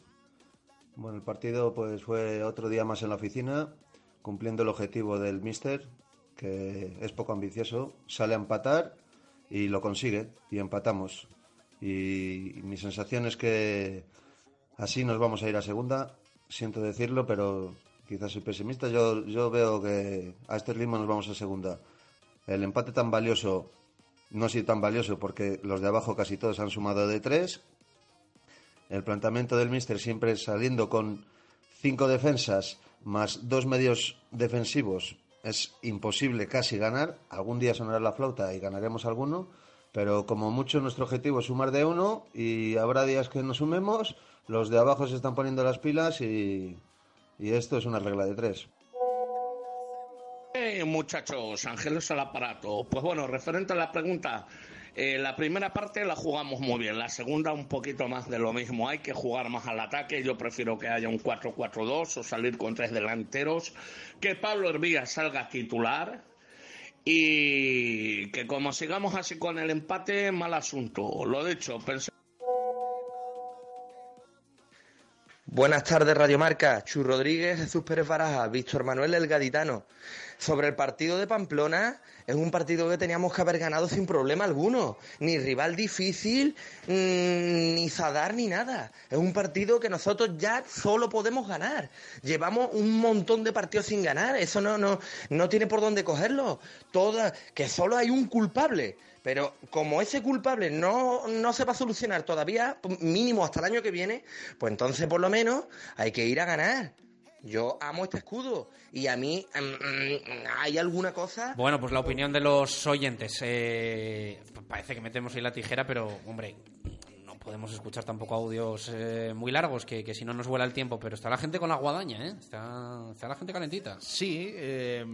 Bueno, el partido pues fue otro día más en la oficina, cumpliendo el objetivo del míster, que es poco ambicioso, sale a empatar y lo consigue, y empatamos. Y, mi sensación es que Así nos vamos a ir a segunda. Siento decirlo, pero quizás soy pesimista. Yo, yo veo que a este ritmo nos vamos a segunda. El empate tan valioso no ha sido tan valioso porque los de abajo casi todos han sumado de tres. El planteamiento del míster siempre saliendo con cinco defensas más dos medios defensivos es imposible casi ganar. Algún día sonará la flauta y ganaremos alguno, pero como mucho nuestro objetivo es sumar de uno y habrá días que nos sumemos los de abajo se están poniendo las pilas y, y esto es una regla de tres. Hey, muchachos, Ángeles al aparato. Pues bueno, referente a la pregunta, eh, la primera parte la jugamos muy bien, la segunda un poquito más de lo mismo. Hay que jugar más al ataque. Yo prefiero que haya un 4-4-2 o salir con tres delanteros. Que Pablo Hervía salga titular. Y que como sigamos así con el empate, mal asunto. Lo dicho, pensé. Buenas tardes, Radio Marca. Chu Rodríguez, Jesús Pérez Baraja, Víctor Manuel El Gaditano. Sobre el partido de Pamplona, es un partido que teníamos que haber ganado sin problema alguno. Ni rival difícil, mm, ni Zadar, ni nada. Es un partido que nosotros ya solo podemos ganar. Llevamos un montón de partidos sin ganar. Eso no, no, no tiene por dónde cogerlo. Que solo hay un culpable. Pero como ese culpable no, no se va a solucionar todavía, mínimo hasta el año que viene, pues entonces por lo menos hay que ir a ganar. Yo amo este escudo y a mí mm, mm, hay alguna cosa. Bueno, pues la opinión de los oyentes. Eh, parece que metemos ahí la tijera, pero hombre, no podemos escuchar tampoco audios eh, muy largos, que, que si no nos vuela el tiempo. Pero está la gente con la guadaña, ¿eh? Está, está la gente calentita. Sí, eh,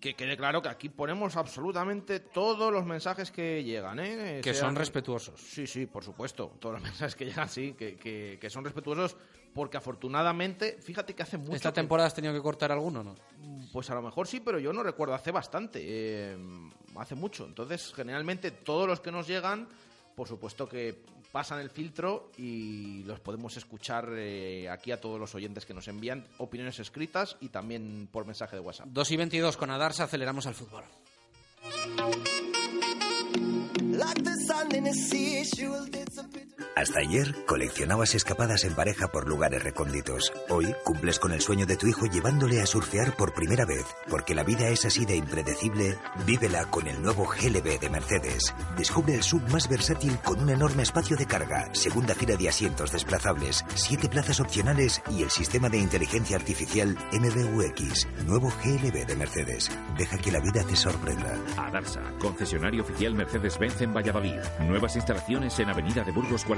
que quede claro que aquí ponemos absolutamente todos los mensajes que llegan, ¿eh? Que Sean- son respetuosos. Sí, sí, por supuesto. Todos los [LAUGHS] mensajes que llegan, sí, que, que- que son respetuosos porque afortunadamente, fíjate que hace mucho ¿Esta que- temporada has tenido que cortar alguno no? Pues a lo mejor sí, pero yo no recuerdo hace bastante, eh, hace mucho. Entonces, generalmente todos los que nos llegan, por supuesto que pasan el filtro y los podemos escuchar eh, aquí a todos los oyentes que nos envían opiniones escritas y también por mensaje de WhatsApp. 2 y 22 con Adarsa aceleramos al fútbol. Hasta ayer coleccionabas escapadas en pareja por lugares recónditos. Hoy cumples con el sueño de tu hijo llevándole a surfear por primera vez. Porque la vida es así de impredecible, vívela con el nuevo GLB de Mercedes. Descubre el sub más versátil con un enorme espacio de carga, segunda fila de asientos desplazables, siete plazas opcionales y el sistema de inteligencia artificial MBUX. Nuevo GLB de Mercedes. Deja que la vida te sorprenda. Adarsa, concesionario oficial Mercedes-Benz en Valladolid. Nuevas instalaciones en Avenida de Burgos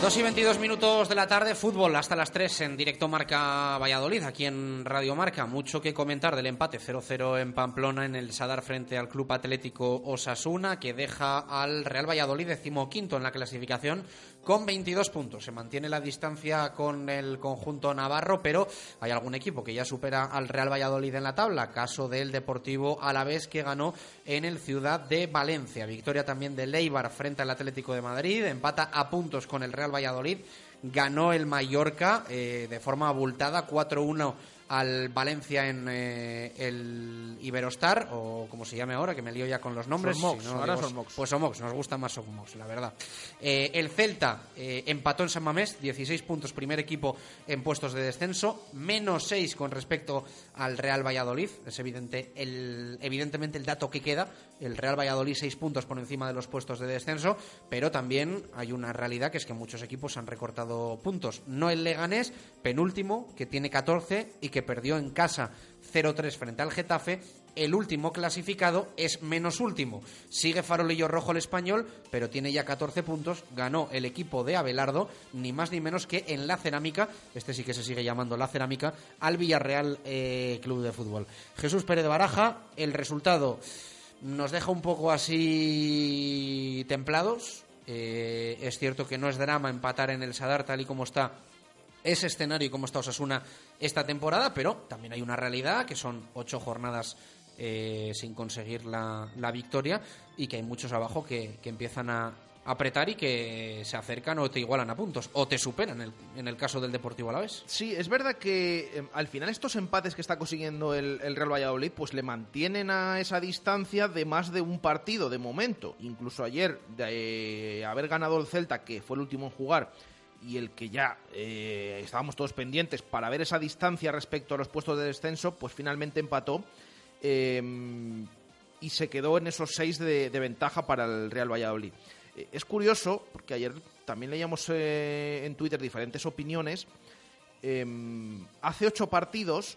Dos y 22 minutos de la tarde, fútbol hasta las 3 en directo Marca Valladolid, aquí en Radio Marca. Mucho que comentar del empate 0-0 en Pamplona en el Sadar frente al Club Atlético Osasuna, que deja al Real Valladolid decimoquinto en la clasificación con 22 puntos. Se mantiene la distancia con el conjunto navarro, pero hay algún equipo que ya supera al Real Valladolid en la tabla. Caso del Deportivo Alavés que ganó en el Ciudad de Valencia. Victoria también de Leibar frente al Atlético de Madrid. Empata a puntos con el Real Valladolid. Ganó el Mallorca eh, de forma abultada 4-1 al Valencia en eh, el Iberostar, o como se llame ahora, que me lío ya con los nombres. Son Mox, si no, ahora. Pues son Mox, nos gusta más son Mox, la verdad. Eh, el Celta eh, empató en San Mamés, 16 puntos, primer equipo en puestos de descenso, menos 6 con respecto al Real Valladolid. Es evidente el, evidentemente el dato que queda. El Real Valladolid 6 puntos por encima de los puestos de descenso, pero también hay una realidad que es que muchos equipos han recortado puntos. No el Leganés, penúltimo, que tiene 14 y que perdió en casa 0-3 frente al Getafe. El último clasificado es menos último. Sigue farolillo rojo el español, pero tiene ya 14 puntos. Ganó el equipo de Abelardo, ni más ni menos que en la cerámica, este sí que se sigue llamando la cerámica, al Villarreal eh, Club de Fútbol. Jesús Pérez de Baraja, el resultado nos deja un poco así templados. Eh, es cierto que no es drama empatar en el Sadar tal y como está ese escenario y cómo está Osasuna esta temporada, pero también hay una realidad que son ocho jornadas eh, sin conseguir la, la victoria y que hay muchos abajo que, que empiezan a apretar y que se acercan o te igualan a puntos o te superan en el, en el caso del Deportivo Alavés. Sí, es verdad que eh, al final estos empates que está consiguiendo el, el Real Valladolid pues le mantienen a esa distancia de más de un partido de momento. Incluso ayer de eh, haber ganado el Celta, que fue el último en jugar, y el que ya eh, estábamos todos pendientes para ver esa distancia respecto a los puestos de descenso, pues finalmente empató eh, y se quedó en esos seis de, ventaja para el Real Valladolid. Eh, es curioso, porque ayer también leíamos eh, en Twitter diferentes opiniones. Eh, hace ocho partidos,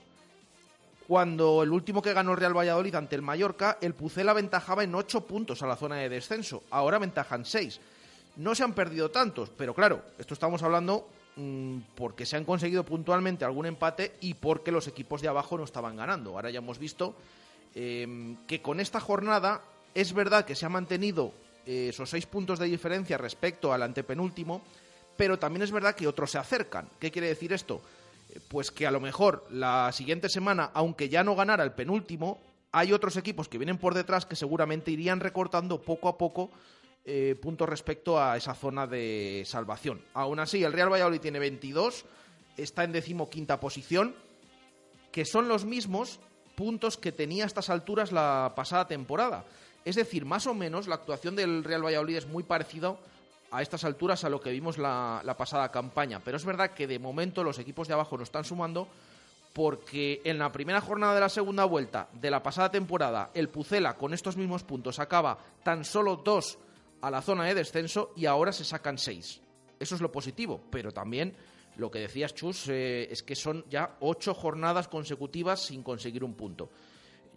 cuando el último que ganó el Real Valladolid ante el Mallorca, el Pucel aventajaba en ocho puntos a la zona de descenso. Ahora ventajan seis. No se han perdido tantos, pero claro, esto estamos hablando mm, porque se han conseguido puntualmente algún empate y porque los equipos de abajo no estaban ganando. Ahora ya hemos visto eh, que con esta jornada es verdad que se ha mantenido eh, esos seis puntos de diferencia respecto al antepenúltimo, pero también es verdad que otros se acercan. ¿Qué quiere decir esto? Eh, Pues que a lo mejor la siguiente semana, aunque ya no ganara el penúltimo, hay otros equipos que vienen por detrás que seguramente irían recortando poco a poco eh, puntos respecto a esa zona de salvación. Aún así, el Real Valladolid tiene 22, está en decimoquinta posición, que son los mismos puntos que tenía a estas alturas la pasada temporada. Es decir, más o menos la actuación del Real Valladolid es muy parecida a estas alturas a lo que vimos la, la pasada campaña. Pero es verdad que de momento los equipos de abajo no están sumando porque en la primera jornada de la segunda vuelta de la pasada temporada el Pucela con estos mismos puntos acaba tan solo dos a la zona de descenso y ahora se sacan seis. Eso es lo positivo, pero también lo que decías, Chus, eh, es que son ya ocho jornadas consecutivas sin conseguir un punto.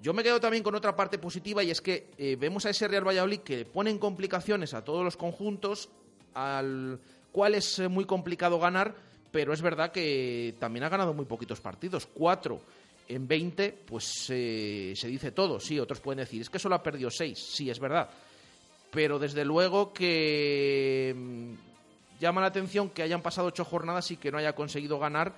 Yo me quedo también con otra parte positiva y es que eh, vemos a ese Real Valladolid que pone en complicaciones a todos los conjuntos, al cual es eh, muy complicado ganar, pero es verdad que también ha ganado muy poquitos partidos, cuatro en 20, pues se dice todo. Sí, otros pueden decir, es que solo ha perdido seis. Sí, es verdad. Pero desde luego que mm, llama la atención que hayan pasado ocho jornadas y que no haya conseguido ganar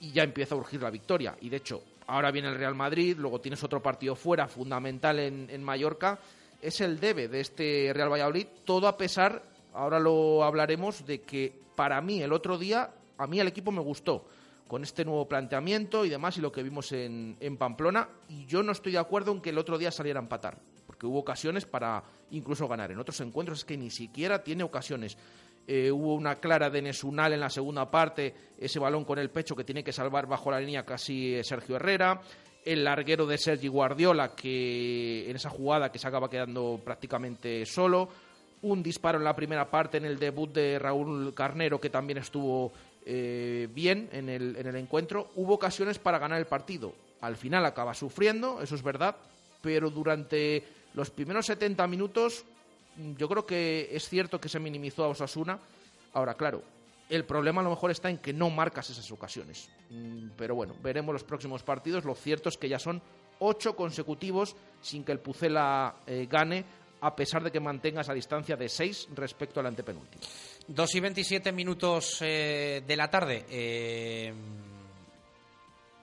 y ya empieza a urgir la victoria. Y de hecho, ahora viene el Real Madrid, luego tienes otro partido fuera, fundamental en, en Mallorca. Es el debe de este Real Valladolid, todo a pesar, ahora lo hablaremos, de que para mí el otro día, a mí el equipo me gustó con este nuevo planteamiento y demás y lo que vimos en, en Pamplona. Y yo no estoy de acuerdo en que el otro día saliera a empatar, porque hubo ocasiones para incluso ganar. En otros encuentros es que ni siquiera tiene ocasiones. Eh, hubo una clara de Nesunal en la segunda parte, ese balón con el pecho que tiene que salvar bajo la línea casi eh, Sergio Herrera, el larguero de Sergi Guardiola que en esa jugada que se acaba quedando prácticamente solo, un disparo en la primera parte en el debut de Raúl Carnero que también estuvo eh, bien en el, en el encuentro, hubo ocasiones para ganar el partido. Al final acaba sufriendo, eso es verdad, pero durante los primeros 70 minutos yo creo que es cierto que se minimizó a Osasuna. Ahora, claro, el problema a lo mejor está en que no marcas esas ocasiones. Mm, Pero bueno, veremos los próximos partidos. Lo cierto es que ya son ocho consecutivos sin que el Pucela eh, gane a pesar de que mantenga esa distancia de 6 respecto al antepenúltimo. 2 y 27 minutos eh, de la tarde. Eh,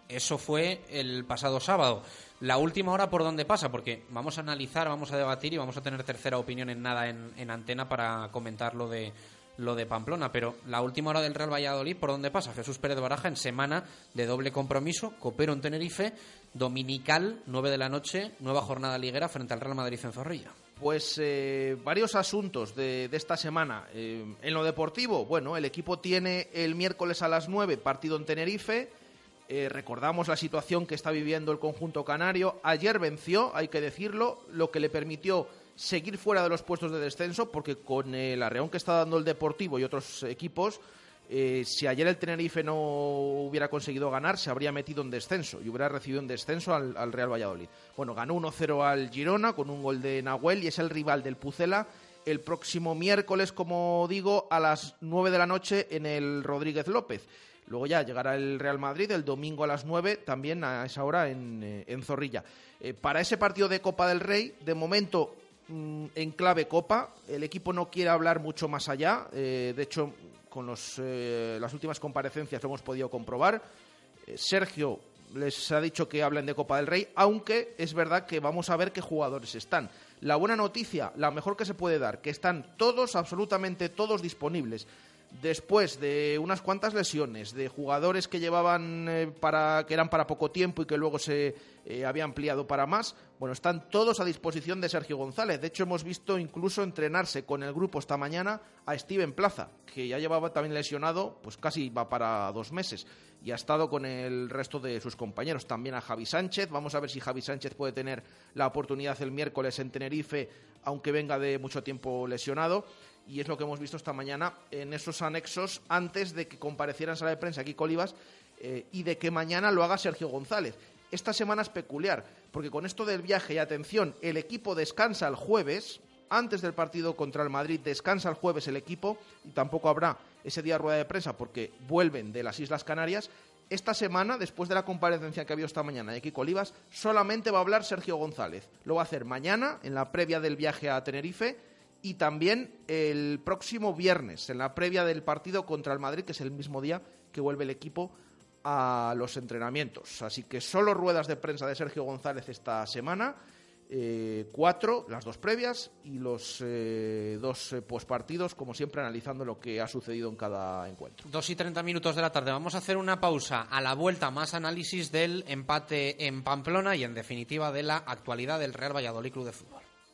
eso fue el pasado sábado. La última hora por dónde pasa, porque vamos a analizar, vamos a debatir y vamos a tener tercera opinión en nada en, en antena para comentar lo de lo de Pamplona, pero la última hora del Real Valladolid, ¿por dónde pasa? Jesús Pérez Baraja en semana de doble compromiso, Copero en Tenerife, Dominical, 9 de la noche, nueva jornada liguera frente al Real Madrid en Zorrilla. Pues eh, varios asuntos de, de esta semana. Eh, en lo deportivo, bueno, el equipo tiene el miércoles a las 9 partido en Tenerife. Eh, recordamos la situación que está viviendo el conjunto canario. Ayer venció, hay que decirlo, lo que le permitió seguir fuera de los puestos de descenso, porque con el arreón que está dando el Deportivo y otros equipos, eh, si ayer el Tenerife no hubiera conseguido ganar, se habría metido en descenso y hubiera recibido un descenso al, al Real Valladolid. Bueno, ganó 1-0 al Girona con un gol de Nahuel y es el rival del Pucela el próximo miércoles, como digo, a las 9 de la noche en el Rodríguez López. Luego ya llegará el Real Madrid el domingo a las 9, también a esa hora en, eh, en Zorrilla. Eh, para ese partido de Copa del Rey, de momento mm, en clave Copa, el equipo no quiere hablar mucho más allá. Eh, de hecho, con los, las últimas comparecencias lo hemos podido comprobar. Sergio les ha dicho que hablen de Copa del Rey, aunque es verdad que vamos a ver qué jugadores están. La buena noticia, la mejor que se puede dar, que están todos, absolutamente todos disponibles. Después de unas cuantas lesiones, de jugadores que llevaban eh, para que eran para poco tiempo y que luego se eh, había ampliado para más, bueno, están todos a disposición de Sergio González. De hecho, hemos visto incluso entrenarse con el grupo esta mañana a Steven Plaza, que ya llevaba también lesionado, pues casi va para dos meses y ha estado con el resto de sus compañeros. También a Javi Sánchez. Vamos a ver si Javi Sánchez puede tener la oportunidad el miércoles en Tenerife, aunque venga de mucho tiempo lesionado. Y es lo que hemos visto esta mañana en esos anexos antes de que compareciera en sala de prensa aquí Colivas eh, y de que mañana lo haga Sergio González. Esta semana es peculiar, porque con esto del viaje, y atención, el equipo descansa el jueves, antes del partido contra el Madrid, descansa el jueves el equipo, y tampoco habrá ese día rueda de prensa porque vuelven de las Islas Canarias. Esta semana, después de la comparecencia que ha habido esta mañana de Kiko Olivas, solamente va a hablar Sergio González. Lo va a hacer mañana, en la previa del viaje a Tenerife, y también el próximo viernes, en la previa del partido contra el Madrid, que es el mismo día que vuelve el equipo a los entrenamientos. Así que solo ruedas de prensa de Sergio González esta semana. eh, cuatro, las dos previas y los eh, dos eh, postpartidos, como siempre, analizando lo que ha sucedido en cada encuentro. Dos y 30 minutos de la tarde. Vamos a hacer una pausa. A la vuelta, más análisis del empate en Pamplona y, en definitiva, de la actualidad del Real Valladolid Club de Fútbol.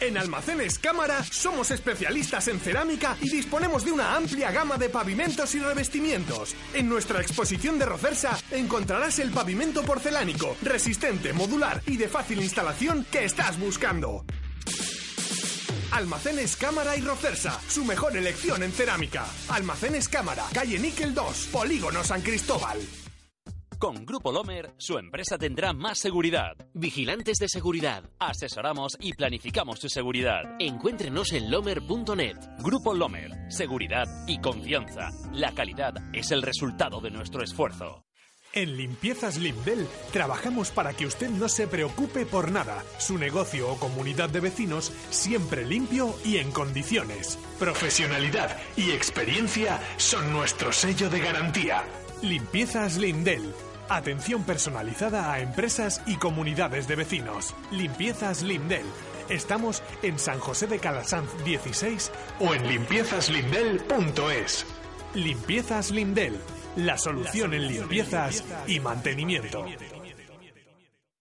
En Almacenes Cámara somos especialistas en cerámica y disponemos de una amplia gama de pavimentos y revestimientos. En nuestra exposición de Rocersa encontrarás el pavimento porcelánico, resistente, modular y de fácil instalación que estás buscando. Almacenes Cámara y Rocersa, su mejor elección en cerámica. Almacenes Cámara, calle Níquel 2, Polígono San Cristóbal. Con Grupo Lomer, su empresa tendrá más seguridad. Vigilantes de seguridad. Asesoramos y planificamos su seguridad. Encuéntrenos en lomer.net. Grupo Lomer. Seguridad y confianza. La calidad es el resultado de nuestro esfuerzo. En Limpiezas Limdel trabajamos para que usted no se preocupe por nada. Su negocio o comunidad de vecinos siempre limpio y en condiciones. Profesionalidad y experiencia son nuestro sello de garantía. Limpiezas Lindel. Atención personalizada a empresas y comunidades de vecinos. Limpiezas Lindel. Estamos en San José de Calasanz 16 o en limpiezaslindel.es. Limpiezas Lindel. La solución en limpiezas y mantenimiento.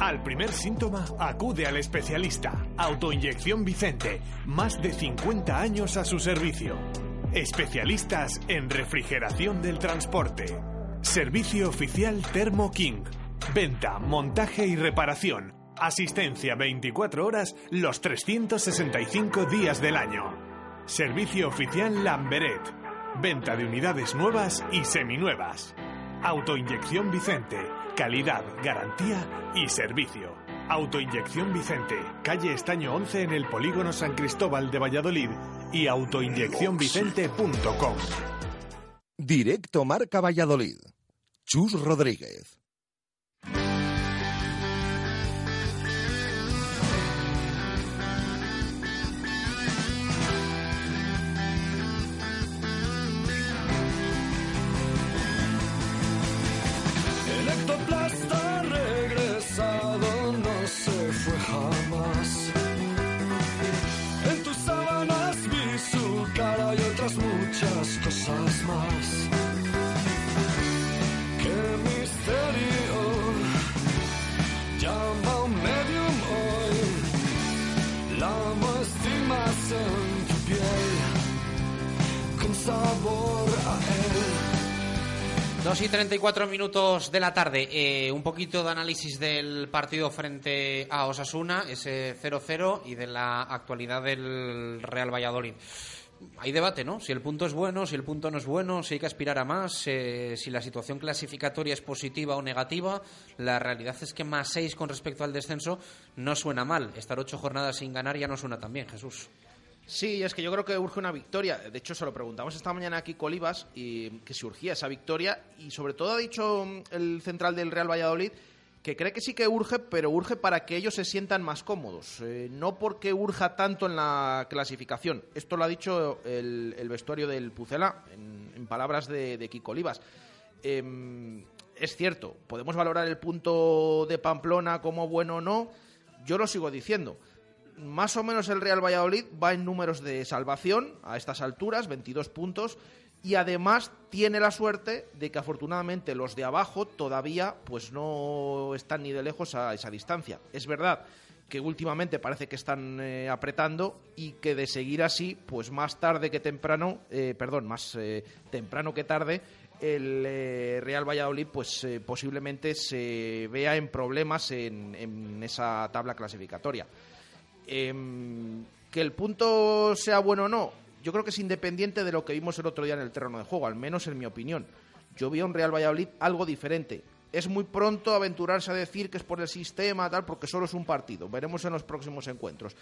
Al primer síntoma, acude al especialista. Autoinyección Vicente. Más de 50 años a su servicio. Especialistas en refrigeración del transporte. Servicio oficial Thermo King. Venta, montaje y reparación. Asistencia 24 horas los 365 días del año. Servicio oficial Lamberet. Venta de unidades nuevas y seminuevas. Autoinyección Vicente. Calidad, garantía y servicio. Autoinyección Vicente, calle Estaño 11 en el polígono San Cristóbal de Valladolid y autoinyeccionvicente.com. Directo Marca Valladolid. Chus Rodríguez. Sabor a él. 2 y 34 minutos de la tarde. Eh, un poquito de análisis del partido frente a Osasuna, ese 0-0, y de la actualidad del Real Valladolid. Hay debate, ¿no? Si el punto es bueno, si el punto no es bueno, si hay que aspirar a más, eh, si la situación clasificatoria es positiva o negativa. La realidad es que más 6 con respecto al descenso no suena mal. Estar ocho jornadas sin ganar ya no suena tan bien, Jesús. Sí, es que yo creo que urge una victoria. De hecho, se lo preguntamos esta mañana aquí Colibas y que si urgía esa victoria. Y sobre todo ha dicho mm, el central del Real Valladolid que cree que sí que urge, pero urge para que ellos se sientan más cómodos. Eh, no porque urja tanto en la clasificación. Esto lo ha dicho el, vestuario del Pucela, en, palabras de, de Kiko Olivas. Em, es cierto, podemos valorar el punto de Pamplona como bueno o no. Yo lo sigo diciendo más o menos el Real Valladolid va en números de salvación a estas alturas, 22 puntos, y además tiene la suerte de que afortunadamente los de abajo todavía pues no están ni de lejos a esa distancia. Es verdad que últimamente parece que están eh, apretando y que de seguir así, pues más tarde que temprano, eh, perdón, más eh, temprano que tarde, el eh, Real Valladolid pues posiblemente se vea en problemas en esa tabla clasificatoria. Em, que el punto sea bueno o no, yo creo que es independiente de lo que vimos el otro día en el terreno de juego, al menos en mi opinión. Yo vi a un Real Valladolid algo diferente. Es muy pronto aventurarse a decir que es por el sistema, tal, porque solo es un partido. Veremos en los próximos encuentros.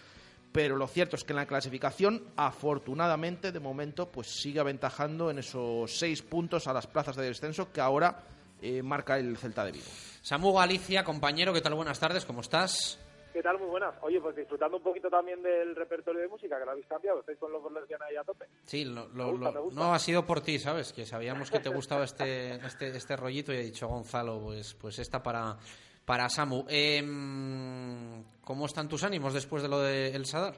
Pero lo cierto es que en la clasificación, afortunadamente, de momento, pues sigue aventajando en esos seis puntos a las plazas de descenso que ahora eh, marca el Celta de Vigo. Samu Galicia, compañero, ¿qué tal? Buenas tardes, ¿cómo estás? ¿Qué tal? Muy buenas. Oye, pues disfrutando un poquito también del repertorio de música, que lo habéis cambiado. Estáis con los lesbianas ahí a tope. Sí, lo, gusta, no ha sido por ti, ¿sabes? Que sabíamos que te gustaba este, este, este rollito y he dicho, Gonzalo, pues, pues esta para, para Samu. Em, ¿Cómo están tus ánimos después de lo del Sadar?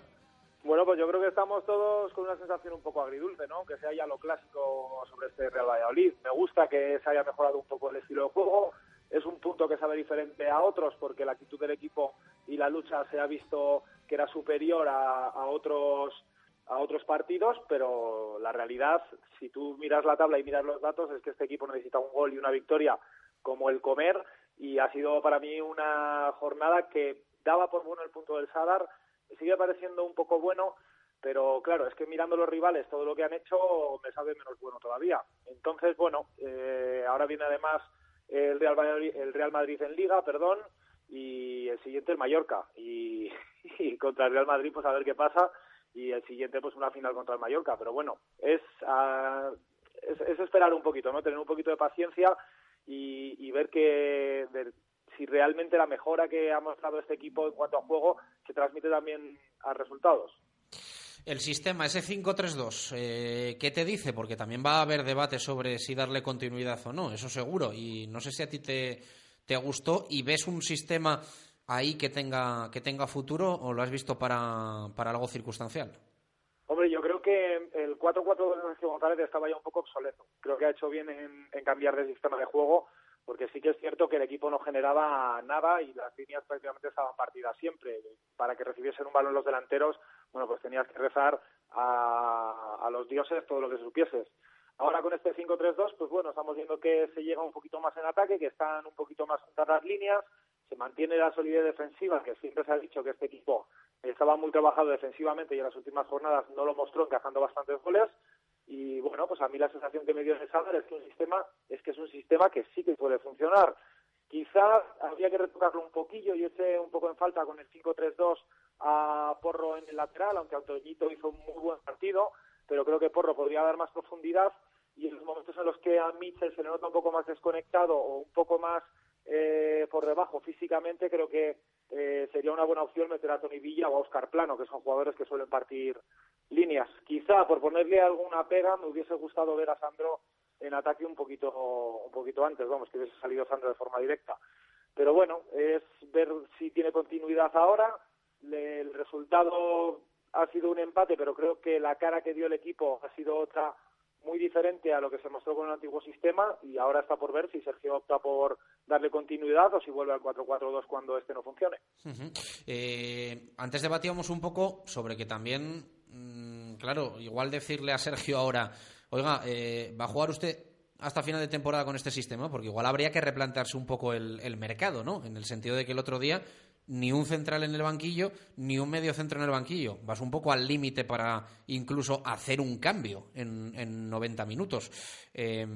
Bueno, pues yo creo que estamos todos con una sensación un poco agridulce, ¿no? Que sea ya lo clásico sobre este Real Valladolid. Me gusta que se haya mejorado un poco el estilo de juego. Es un punto que sabe diferente a otros porque la actitud del equipo y la lucha se ha visto que era superior a, otros a otros partidos, pero la realidad, si tú miras la tabla y miras los datos, es que este equipo necesita un gol y una victoria como el comer y ha sido para mí una jornada que daba por bueno el punto del Sadar, sigue pareciendo un poco bueno, pero claro, es que mirando los rivales, todo lo que han hecho me sabe menos bueno todavía. Entonces, bueno, eh, ahora viene además el Real, el Real Madrid en Liga, perdón, y el siguiente el Mallorca. [LAUGHS] Y, contra el Real Madrid, pues a ver qué pasa. Y el siguiente, pues una final contra el Mallorca. Pero bueno, es, ah, es, es esperar un poquito, ¿no? Tener un poquito de paciencia y, y ver que si realmente la mejora que ha mostrado este equipo en cuanto a juego se transmite también a resultados. El sistema, ese 5-3-2, eh, ¿qué te dice? Porque también va a haber debate sobre si darle continuidad o no, eso seguro. Y no sé si a ti te, te gustó y ves un sistema ahí que tenga, que tenga futuro o lo has visto para, para algo circunstancial. Hombre, yo creo que el 4-4 de Sergio González estaba ya un poco obsoleto. Creo que ha hecho bien en, cambiar de sistema de juego porque sí que es cierto que el equipo no generaba nada y las líneas prácticamente estaban partidas siempre. Para que recibiesen un balón los delanteros, bueno, pues tenías que rezar a, a los dioses todo lo que supieses. Ahora con este 5-3-2, pues bueno, estamos viendo que se llega un poquito más en ataque, que están un poquito más juntas las líneas, se mantiene la solidez defensiva, que siempre se ha dicho que este equipo estaba muy trabajado defensivamente y en las últimas jornadas no lo mostró encajando bastantes goles. Y bueno, pues a mí la sensación que me dio en Sadar es que un sistema es que es un sistema que sí que puede funcionar. Quizás habría que retocarlo un poquillo. Yo eché un poco en falta con el 5-3-2 a Porro en el lateral, aunque Antoñito hizo un muy buen partido, pero creo que Porro podría dar más profundidad y en los momentos en los que a Mitchell se le nota un poco más desconectado o un poco más eh, por debajo físicamente, creo que eh, sería una buena opción meter a Tony Villa o a Oscar Plano, que son jugadores que suelen partir líneas. Quizá por ponerle alguna pega me hubiese gustado ver a Sandro en ataque un poquito un poquito antes, vamos, que hubiese salido Sandro de forma directa. Pero bueno, es ver si tiene continuidad ahora. El resultado ha sido un empate, pero creo que la cara que dio el equipo ha sido otra muy diferente a lo que se mostró con el antiguo sistema y ahora está por ver si Sergio opta por darle continuidad o si vuelve al 4-4-2 cuando este no funcione. Eh, antes debatíamos un poco sobre que también, mmm, claro, igual decirle a Sergio ahora, oiga, eh, ¿va a jugar usted hasta final de temporada con este sistema? Porque igual habría que replantearse un poco el mercado, ¿no? En el sentido de que el otro día ni un central en el banquillo, ni un medio centro en el banquillo. Vas un poco al límite para incluso hacer un cambio en, en 90 minutos. Eh,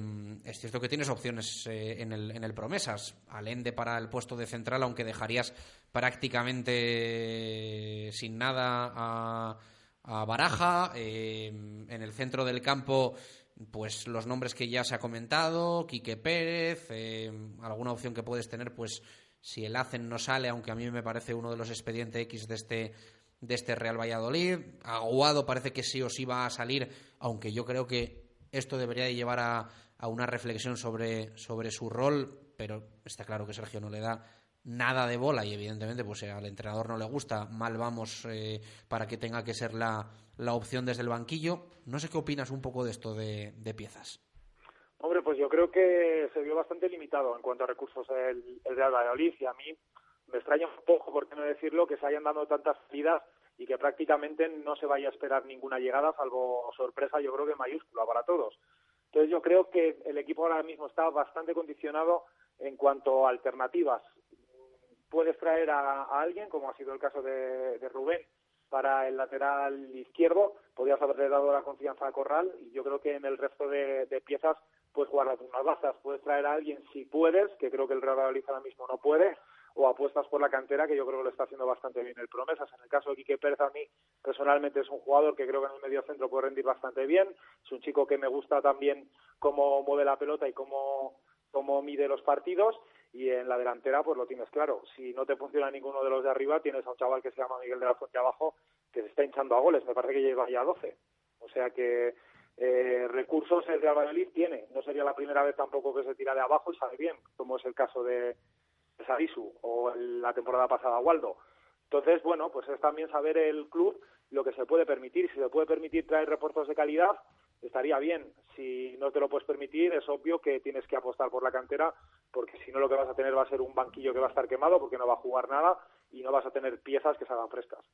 es cierto que tienes opciones eh, en, el, en el promesas. Alende para el puesto de central, aunque dejarías prácticamente sin nada a, a Baraja. Eh, en el centro del campo pues los nombres que ya se ha comentado, Quique Pérez, eh, alguna opción que puedes tener, pues si el Hacen no sale, aunque a mí me parece uno de los expedientes X de este, de este Real Valladolid. Aguado parece que sí o sí va a salir, aunque yo creo que esto debería de llevar a, a una reflexión sobre, sobre su rol, pero está claro que Sergio no le da nada de bola y evidentemente pues al entrenador no le gusta, mal vamos eh, para que tenga que ser la, la, opción desde el banquillo. No sé qué opinas un poco de esto de, de piezas. Hombre, pues yo creo que se vio bastante limitado en cuanto a recursos el, el Real Valladolid y a mí me extraña un poco, por qué no decirlo, que se hayan dado tantas salidas y que prácticamente no se vaya a esperar ninguna llegada, salvo sorpresa, yo creo que mayúscula para todos. Entonces yo creo que el equipo ahora mismo está bastante condicionado en cuanto a alternativas. Puedes traer a, a alguien, como ha sido el caso de, de Rubén, para el lateral izquierdo, podías haberle dado la confianza a Corral y yo creo que en el resto de, de piezas puedes jugar las unas bazas, puedes traer a alguien si puedes, que creo que el Real Valladolid ahora mismo no puede, o apuestas por la cantera, que yo creo que lo está haciendo bastante bien el Promesas. En el caso de Quique Pérez, a mí personalmente es un jugador que creo que en el medio centro puede rendir bastante bien, es un chico que me gusta también cómo mueve la pelota y cómo, cómo mide los partidos, y en la delantera pues lo tienes claro. Si no te funciona ninguno de los de arriba, tienes a un chaval que se llama Miguel de la Fuente abajo que se está hinchando a goles, me parece que lleva ya 12. O sea que eh, recursos el Real Valladolid tiene. No sería la primera vez tampoco que se tira de abajo y sale bien, como es el caso de, Sarisu o la temporada pasada Waldo. Entonces, bueno, pues es también saber el club lo que se puede permitir. Si se puede permitir traer refuerzos de calidad, estaría bien. Si no te lo puedes permitir, es obvio que tienes que apostar por la cantera, porque si no lo que vas a tener va a ser un banquillo que va a estar quemado, porque no va a jugar nada y no vas a tener piezas que se hagan frescas.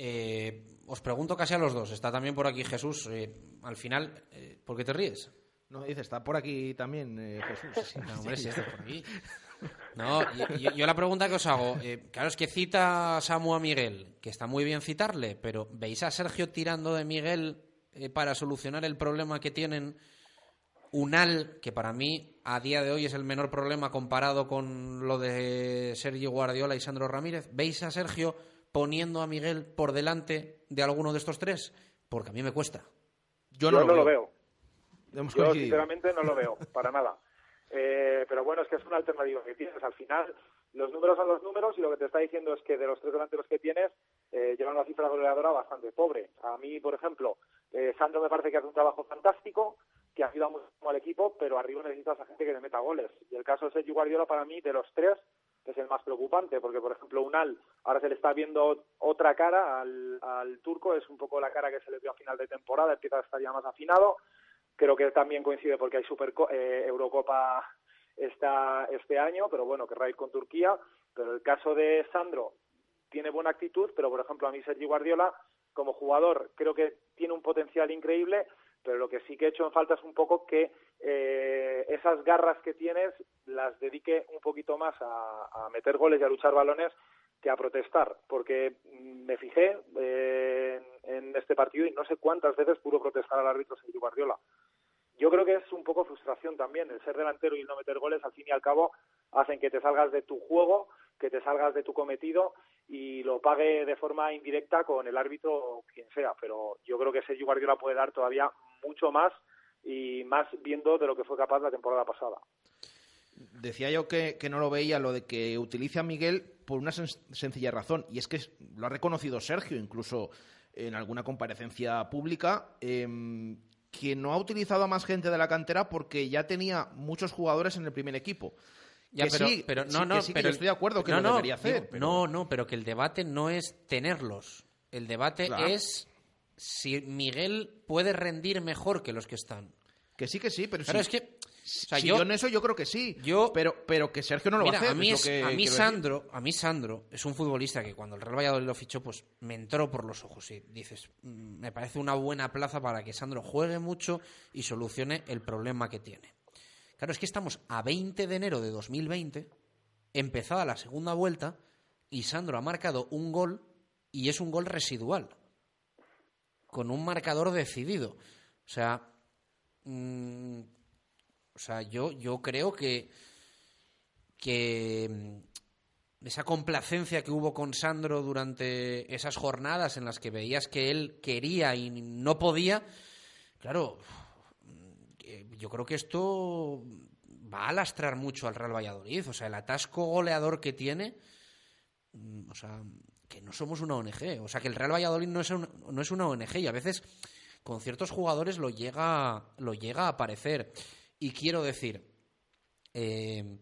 Eh, os pregunto casi a los dos. Está también por aquí Jesús. Eh, al final, eh, ¿por qué te ríes? No, dice, está por aquí también eh, Jesús. No, hombre, sí, está por aquí. No, yo, yo, la pregunta que os hago, claro, es que cita a Samu a Miguel, que está muy bien citarle, pero ¿veis a Sergio tirando de Miguel para solucionar el problema que tienen Unal, que para mí a día de hoy es el menor problema comparado con lo de Sergio Guardiola y Sandro Ramírez? ¿Veis a Sergio poniendo a Miguel por delante de alguno de estos tres? Porque a mí me cuesta. Yo no, yo lo, no veo. lo veo. Yo sinceramente no lo veo, [LAUGHS] para nada. Eh, pero bueno, es que es una alternativa que tienes. Al final, los números son los números y lo que te está diciendo es que de los tres delanteros que tienes, eh, llevan una cifra goleadora bastante pobre. A mí, por ejemplo, eh, Sandro me parece que hace un trabajo fantástico, que ha ayudado mucho al equipo, pero arriba necesitas a gente que te meta goles. Y el caso de Sergio Guardiola, para mí, de los tres, es el más preocupante, porque, por ejemplo, Unal, ahora se le está viendo otra cara al, al turco, es un poco la cara que se le vio a final de temporada, empieza a estar ya más afinado. Creo que también coincide porque hay Super eh, Eurocopa esta, este año, pero bueno, querrá ir con Turquía. Pero el caso de Sandro tiene buena actitud, pero por ejemplo a mí Sergi Guardiola, como jugador, creo que tiene un potencial increíble, pero lo que sí que he hecho en falta es un poco que eh, esas garras que tienes las dedique un poquito más a, a, meter goles y a luchar balones que a protestar, porque me fijé eh, en, en, este partido y no sé cuántas veces pudo protestar al árbitro Sergio Guardiola. Yo creo que es un poco frustración también, el ser delantero y no meter goles, al fin y al cabo, hacen que te salgas de tu juego, que te salgas de tu cometido y lo pague de forma indirecta con el árbitro o quien sea. Pero yo creo que Sergio Guardiola puede dar todavía mucho más y más viendo de lo que fue capaz la temporada pasada. Decía yo que, que, no lo veía lo de que utilice a Miguel por una sen sencilla razón, y es que lo ha reconocido Sergio, incluso en alguna comparecencia pública, eh, que no ha utilizado a más gente de la cantera porque ya tenía muchos jugadores en el primer equipo. Ya, que pero, sí, pero no, sí, no, que sí, que pero yo estoy de acuerdo que no, lo debería hacer. digo, pero- No, no, pero que el debate no es tenerlos. El debate Claro. es si Miguel puede rendir mejor que los que están. Que sí, que sí, pero Claro, es que o sea, Si yo- yo, en eso yo creo que sí. Yo- pero, pero que Sergio no lo Mira, va a hacer. a mí, es que a mí. Sandro, a mí Sandro es un futbolista que cuando el Real Valladolid lo fichó, pues me entró por los ojos y dices, "Mm, me parece una buena plaza para que Sandro juegue mucho y solucione el problema que tiene. Claro, es que estamos a 20 de enero de 2020, empezada la segunda vuelta, y Sandro ha marcado un gol y es un gol residual, con un marcador decidido. O sea, mm, o sea, yo, yo creo que, que mm, esa complacencia que hubo con Sandro durante esas jornadas en las que veías que él quería y no podía, claro, eh, yo creo que esto va a lastrar mucho al Real Valladolid. O sea, el atasco goleador que tiene, mm, o sea, que no somos una ONG. O sea, que el Real Valladolid no es no es una ONG y a veces con ciertos jugadores lo llega, lo llega a aparecer. Y quiero decir, eh,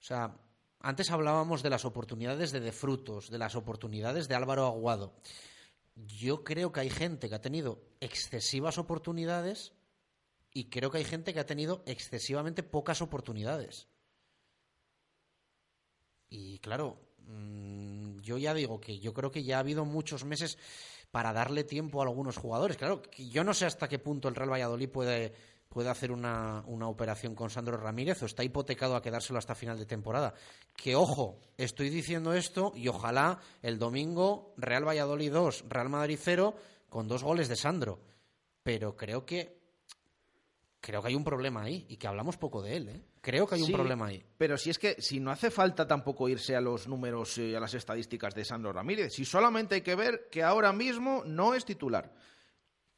o sea, antes hablábamos de las oportunidades de De Frutos, de las oportunidades de Álvaro Aguado. Yo creo que hay gente que ha tenido excesivas oportunidades y creo que hay gente que ha tenido excesivamente pocas oportunidades. Y claro, mm, yo ya digo que yo creo que ya ha habido muchos meses para darle tiempo a algunos jugadores. Claro, yo no sé hasta qué punto el Real Valladolid puede, puede hacer una, una operación con Sandro Ramírez o está hipotecado a quedárselo hasta final de temporada. Que ojo, estoy diciendo esto y ojalá el domingo Real Valladolid 2, Real Madrid 0 con dos goles de Sandro. Pero creo que creo que hay un problema ahí y que hablamos poco de él, ¿eh? Creo que hay un problema ahí. Pero si es que si no hace falta tampoco irse a los números y a las estadísticas de Sandro Ramírez, si solamente hay que ver que ahora mismo no es titular.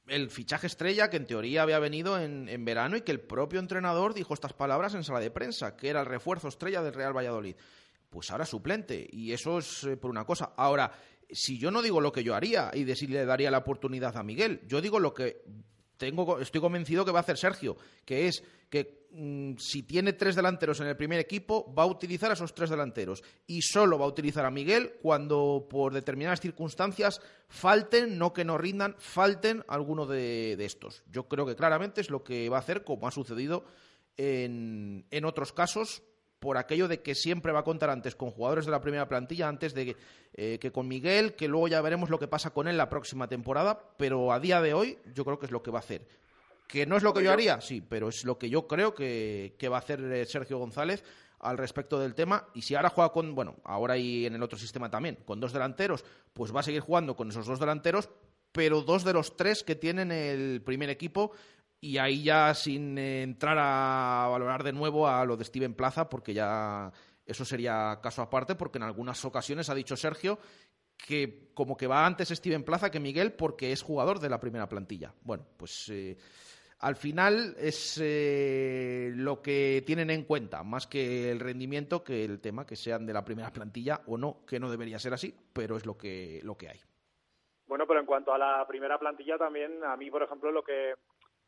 El fichaje estrella que en teoría había venido en, en verano y que el propio entrenador dijo estas palabras en sala de prensa, que era el refuerzo estrella del Real Valladolid. Pues ahora suplente, y eso es eh, por una cosa. Ahora, si yo no digo lo que yo haría y de si le daría la oportunidad a Miguel, yo digo lo que tengo, estoy convencido que va a hacer Sergio, que es que mm, si tiene tres delanteros en el primer equipo, va a utilizar a esos tres delanteros y solo va a utilizar a Miguel cuando por determinadas circunstancias falten, no que no rindan, falten alguno de, de estos. Yo creo que claramente es lo que va a hacer, como ha sucedido en, en otros casos, por aquello de que siempre va a contar antes con jugadores de la primera plantilla, antes de que, eh, que con Miguel, que luego ya veremos lo que pasa con él la próxima temporada, pero a día de hoy yo creo que es lo que va a hacer. ¿Que no es lo que yo haría? Sí, pero es lo que yo creo que, que va a hacer eh, Sergio González al respecto del tema. Y si ahora juega con, bueno, ahora y en el otro sistema también, con dos delanteros, pues va a seguir jugando con esos dos delanteros, pero dos de los tres que tienen el primer equipo y ahí ya sin eh, entrar a valorar de nuevo a lo de Steven Plaza, porque ya eso sería caso aparte, porque en algunas ocasiones ha dicho Sergio que como que va antes Steven Plaza que Miguel porque es jugador de la primera plantilla. Bueno, pues eh, al final es eh, lo que tienen en cuenta, más que el rendimiento, que el tema que sean de la primera plantilla o no, que no debería ser así, pero es lo que, lo que hay. Bueno, pero en cuanto a la primera plantilla también, a mí, por ejemplo, lo que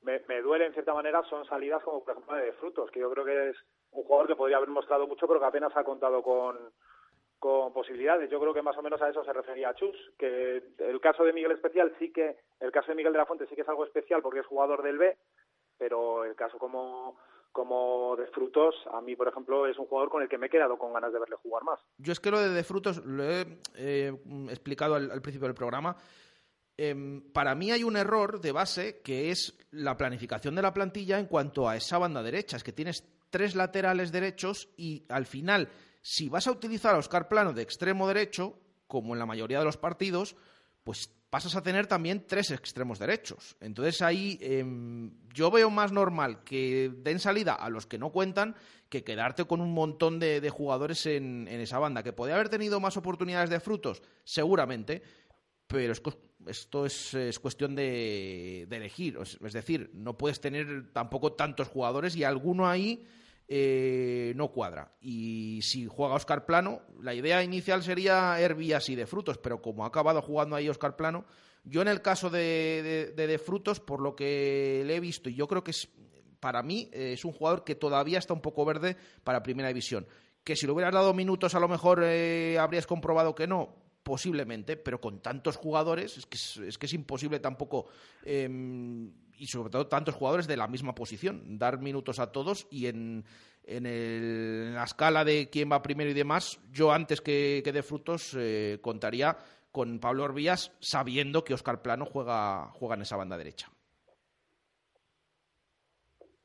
me, me duele en cierta manera son salidas como, por ejemplo, de Frutos, que yo creo que es un jugador que podría haber mostrado mucho, pero que apenas ha contado con, con posibilidades. Yo creo que más o menos a eso se refería Chus, que el caso de Miguel Especial sí que, el caso de Miguel de la Fuente sí que es algo especial porque es jugador del B, pero el caso como como de frutos, a mí, por ejemplo, es un jugador con el que me he quedado con ganas de verle jugar más. Yo es que lo de, de frutos lo he eh, explicado al, al, principio del programa. Eh, para mí hay un error de base que es la planificación de la plantilla en cuanto a esa banda derecha. Es que tienes tres laterales derechos y al final si vas a utilizar a Oscar Plano de extremo derecho, como en la mayoría de los partidos, pues pasas a tener también tres extremos derechos. Entonces ahí eh, yo veo más normal que den salida a los que no cuentan que quedarte con un montón de, jugadores en, en, esa banda. ¿Que podría haber tenido más oportunidades de frutos? Seguramente, pero es, esto es, es cuestión de, de elegir. Es decir, no puedes tener tampoco tantos jugadores y alguno ahí eh, no cuadra. Y si juega Oscar Plano, la idea inicial sería Herbie así de frutos, pero como ha acabado jugando ahí Oscar Plano, yo en el caso de, de, de, de frutos, por lo que le he visto, y yo creo que es, para mí eh, es un jugador que todavía está un poco verde para primera división. Que si le hubieras dado minutos, a lo mejor eh, habrías comprobado que no, posiblemente, pero con tantos jugadores es que es, que es imposible tampoco eh, y sobre todo tantos jugadores de la misma posición, dar minutos a todos y en, en, el, en la escala de quién va primero y demás, yo antes que, que de frutos eh, contaría con Pablo Orbías sabiendo que Oscar Plano juega, juega en esa banda derecha.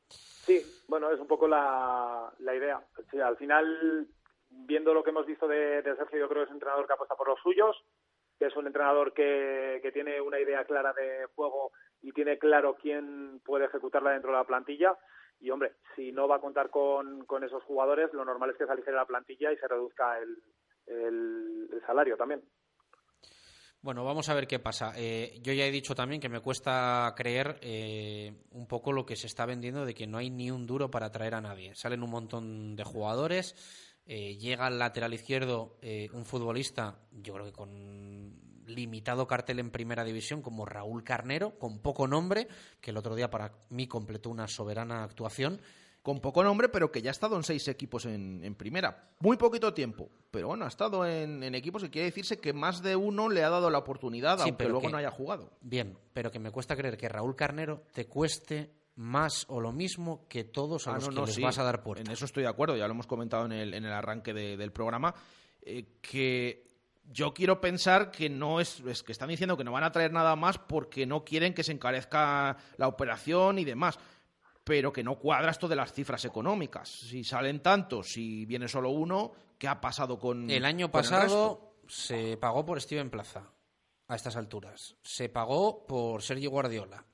Sí, bueno, es un poco la, la idea. Al final, viendo lo que hemos visto de, Sergio, yo creo que es un entrenador que apuesta por los suyos, que es un entrenador que, que tiene una idea clara de juego y tiene claro quién puede ejecutarla dentro de la plantilla. Y hombre, si no va a contar con, con esos jugadores, lo normal es que se aligere la plantilla y se reduzca el salario también. Bueno, vamos a ver qué pasa. Eh, yo ya he dicho también que me cuesta creer eh, un poco lo que se está vendiendo de que no hay ni un duro para traer a nadie. Salen un montón de jugadores, eh, llega al lateral izquierdo eh, un futbolista, yo creo que con limitado cartel en primera división como Raúl Carnero, con poco nombre, que el otro día para mí completó una soberana actuación. Con poco nombre, pero que ya ha estado en seis equipos en, en primera. Muy poquito tiempo, pero bueno, ha estado en, en, equipos que quiere decirse que más de uno le ha dado la oportunidad, sí, aunque luego que, no haya jugado. Bien, pero que me cuesta creer que Raúl Carnero te cueste más o lo mismo que todos a ah, los no, que no, les sí. vas a dar puerta. En eso estoy de acuerdo, ya lo hemos comentado en el, en el arranque de, del programa, eh, que yo quiero pensar que no es, es, que están diciendo que no van a traer nada más porque no quieren que se encarezca la operación y demás pero que no cuadra esto de las cifras económicas. Si salen tantos, si viene solo uno, ¿qué ha pasado con el año con pasado? El se pagó por Steven Plaza a estas alturas. Se pagó por Sergio Guardiola.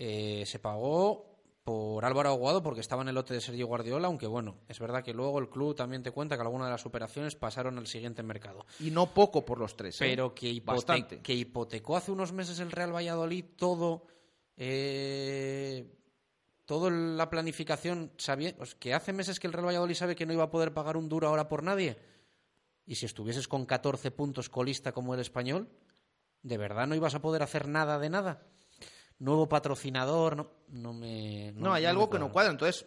Eh, se pagó por Álvaro Aguado porque estaba en el lote de Sergio Guardiola, aunque bueno, es verdad que luego el club también te cuenta que algunas de las operaciones pasaron al siguiente mercado. Y no poco por los tres. ¿eh? Pero que, hipote que, hipotecó hace unos meses el Real Valladolid todo, eh, toda la planificación, sabía, pues que hace meses que el Real Valladolid sabe que no iba a poder pagar un duro ahora por nadie. Y si estuvieses con 14 puntos colista como el español, ¿de verdad no ibas a poder hacer nada de nada? Nuevo patrocinador, no, no me... No, no hay no algo que no cuadra, entonces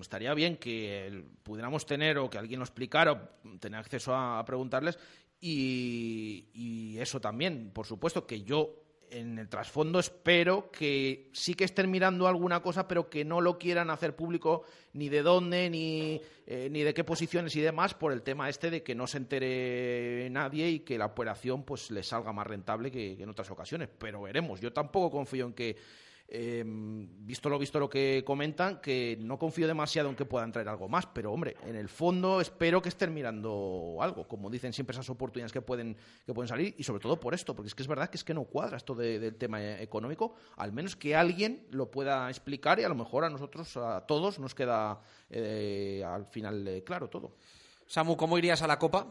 estaría bien que pudiéramos tener o que alguien lo explicara o tener acceso a, a preguntarles y, y, eso también, por supuesto, que yo en el trasfondo espero que sí que estén mirando alguna cosa, pero que no lo quieran hacer público ni de dónde, ni, eh, ni de qué posiciones y demás, por el tema este de que no se entere nadie y que la operación pues le salga más rentable que en otras ocasiones. Pero veremos. Yo tampoco confío en que eh, visto lo visto lo que comentan, que no confío demasiado en que puedan traer algo más, pero hombre, en el fondo espero que estén mirando algo, como dicen siempre esas oportunidades que pueden, que pueden salir, y sobre todo por esto, porque es que es verdad que es que no cuadra esto de, del tema económico, al menos que alguien lo pueda explicar y a lo mejor a nosotros, a todos, nos queda eh, al final eh, claro todo. Samu, ¿cómo irías a la Copa?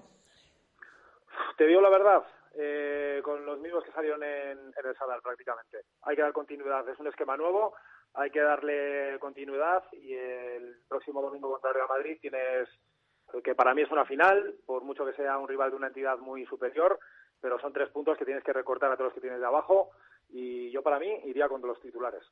Te digo la verdad, eh, con los mismos que salieron en, el Sadar prácticamente. Hay que dar continuidad, es un esquema nuevo, hay que darle continuidad y el próximo domingo contra Real Madrid tienes que para mí es una final, por mucho que sea un rival de una entidad muy superior, pero son tres puntos que tienes que recortar a todos los que tienes de abajo y yo para mí iría con los titulares.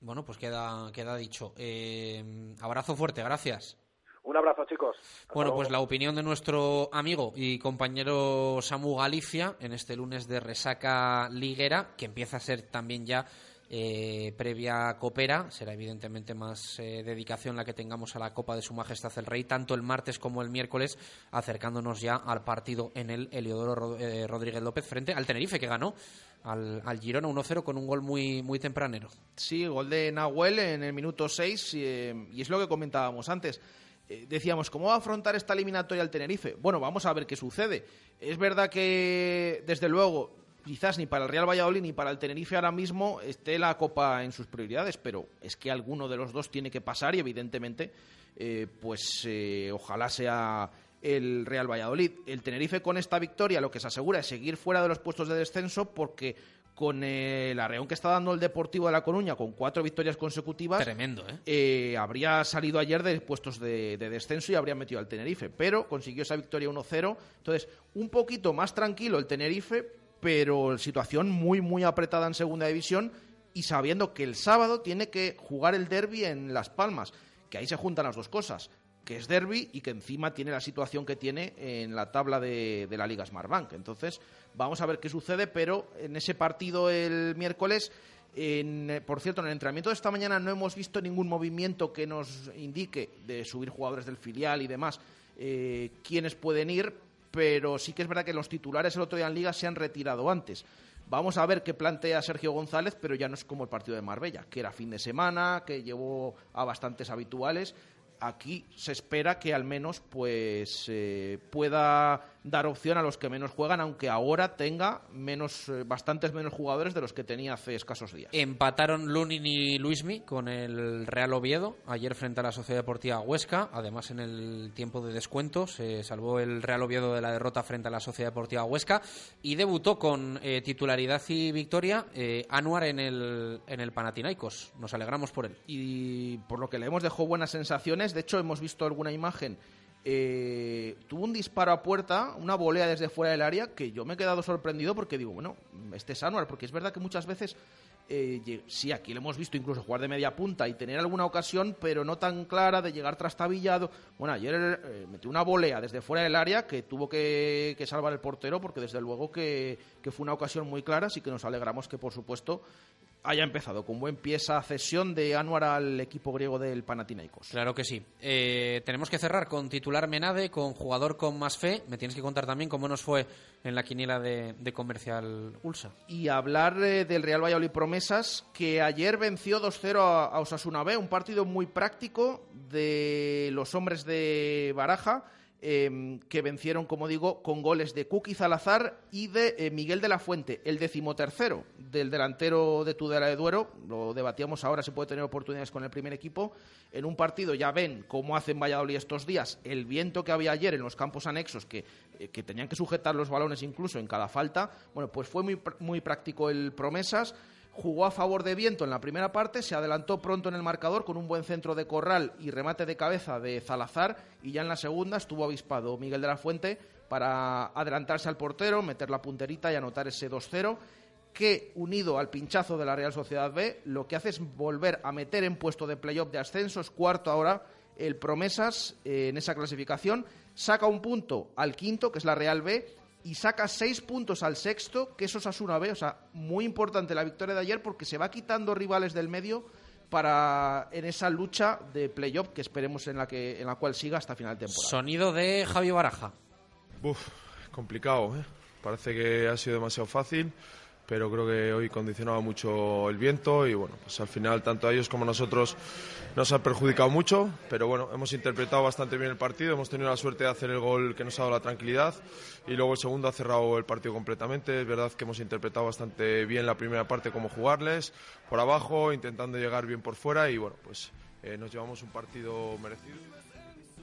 Bueno, pues queda, queda dicho. Eh, abrazo fuerte, gracias. Un abrazo, chicos. Hasta Bueno, luego. pues la opinión de nuestro amigo y compañero Samu Galicia en este lunes de resaca liguera, que empieza a ser también ya eh, previa copera. Será evidentemente más eh, dedicación la que tengamos a la Copa de Su Majestad el Rey, tanto el martes como el miércoles, acercándonos ya al partido en el Eliodoro Ro- eh, Rodríguez López frente al Tenerife, que ganó al, al Girona 1-0 con un gol muy, muy tempranero. Sí, gol de Nahuel en el minuto 6 y, eh, y es lo que comentábamos antes. Eh, decíamos, ¿cómo va a afrontar esta eliminatoria el Tenerife? Bueno, vamos a ver qué sucede. Es verdad que, desde luego, quizás ni para el Real Valladolid ni para el Tenerife ahora mismo esté la Copa en sus prioridades, pero es que alguno de los dos tiene que pasar y, evidentemente, eh, pues eh, ojalá sea el Real Valladolid. El Tenerife con esta victoria lo que se asegura es seguir fuera de los puestos de descenso porque con el arreón que está dando el Deportivo de La Coruña con cuatro victorias consecutivas Tremendo, ¿eh? eh, habría salido ayer de puestos de, de descenso y habría metido al Tenerife, pero consiguió esa victoria 1-0. Entonces, un poquito más tranquilo el Tenerife, pero situación muy, muy apretada en segunda división y sabiendo que el sábado tiene que jugar el derby en Las Palmas, que ahí se juntan las dos cosas que es derby y que encima tiene la situación que tiene en la tabla de, la Liga Smartbank. Entonces, vamos a ver qué sucede, pero en ese partido el miércoles en, eh, por cierto, en el entrenamiento de esta mañana no hemos visto ningún movimiento que nos indique de subir jugadores del filial y demás eh, quiénes pueden ir, pero sí que es verdad que los titulares el otro día en Liga se han retirado antes. Vamos a ver qué plantea Sergio González, pero ya no es como el partido de Marbella, que era fin de semana, que llevó a bastantes habituales. Aquí se espera que al menos pues eh, pueda dar opción a los que menos juegan, aunque ahora tenga menos, eh, bastantes menos jugadores de los que tenía hace escasos días. Empataron Lunin y Luismi con el Real Oviedo ayer frente a la Sociedad Deportiva Huesca. Además, en el tiempo de descuento se salvó el Real Oviedo de la derrota frente a la Sociedad Deportiva Huesca y debutó con eh, titularidad y victoria eh, Anuar en el, en el Panathinaikos. Nos alegramos por él. y por lo que leemos dejó buenas sensaciones. De hecho, hemos visto alguna imagen. Eh, tuvo un disparo a puerta, una volea desde fuera del área, que yo me he quedado sorprendido porque digo, bueno, este es Anuar, porque es verdad que muchas veces, eh, sí, aquí lo hemos visto incluso jugar de media punta y tener alguna ocasión, pero no tan clara de llegar trastabillado. Bueno, ayer eh, metió una volea desde fuera del área que tuvo que, salvar el portero, porque desde luego que fue una ocasión muy clara, así que nos alegramos que, por supuesto, haya empezado con buen pie esa cesión de Anuar al equipo griego del Panathinaikos. Claro que sí. Eh, tenemos que cerrar con titular Menade, con jugador con más fe. Me tienes que contar también cómo nos fue en la quiniela de, de Comercial Ulsa. Y hablar eh, del Real Valladolid Promesas, que ayer venció 2-0 a, a Osasuna B, un partido muy práctico de los hombres de Baraja, eh, que vencieron, como digo, con goles de Kuki Zalazar y de eh, Miguel de la Fuente, el decimotercero del delantero de Tudela de Duero. Lo debatíamos ahora, se puede tener oportunidades con el primer equipo. En un partido ya ven cómo hacen Valladolid estos días, el viento que había ayer en los campos anexos, que, eh, que tenían que sujetar los balones incluso en cada falta. Bueno, pues fue muy, muy práctico el Promesas jugó a favor de viento en la primera parte, se adelantó pronto en el marcador con un buen centro de corral y remate de cabeza de Zalazar y ya en la segunda estuvo avispado Miguel de la Fuente para adelantarse al portero, meter la punterita y anotar ese 2-0 que unido al pinchazo de la Real Sociedad B lo que hace es volver a meter en puesto de playoff de ascenso, es cuarto ahora el Promesas eh, en esa clasificación, saca un punto al quinto que es la Real B y saca seis puntos al sexto, que eso es Asuna B. O sea, muy importante la victoria de ayer porque se va quitando rivales del medio para en esa lucha de playoff que esperemos en la que en la cual siga hasta final de temporada. Sonido de Javi Baraja. Uf, complicado, ¿eh? Parece que ha sido demasiado fácil, pero creo que hoy condicionaba mucho el viento y bueno, pues al final tanto a ellos como a nosotros nos ha perjudicado mucho, pero bueno, hemos interpretado bastante bien el partido, hemos tenido la suerte de hacer el gol que nos ha dado la tranquilidad y luego el segundo ha cerrado el partido completamente. Es verdad que hemos interpretado bastante bien la primera parte, cómo jugarles, por abajo, intentando llegar bien por fuera y bueno, pues eh, nos llevamos un partido merecido.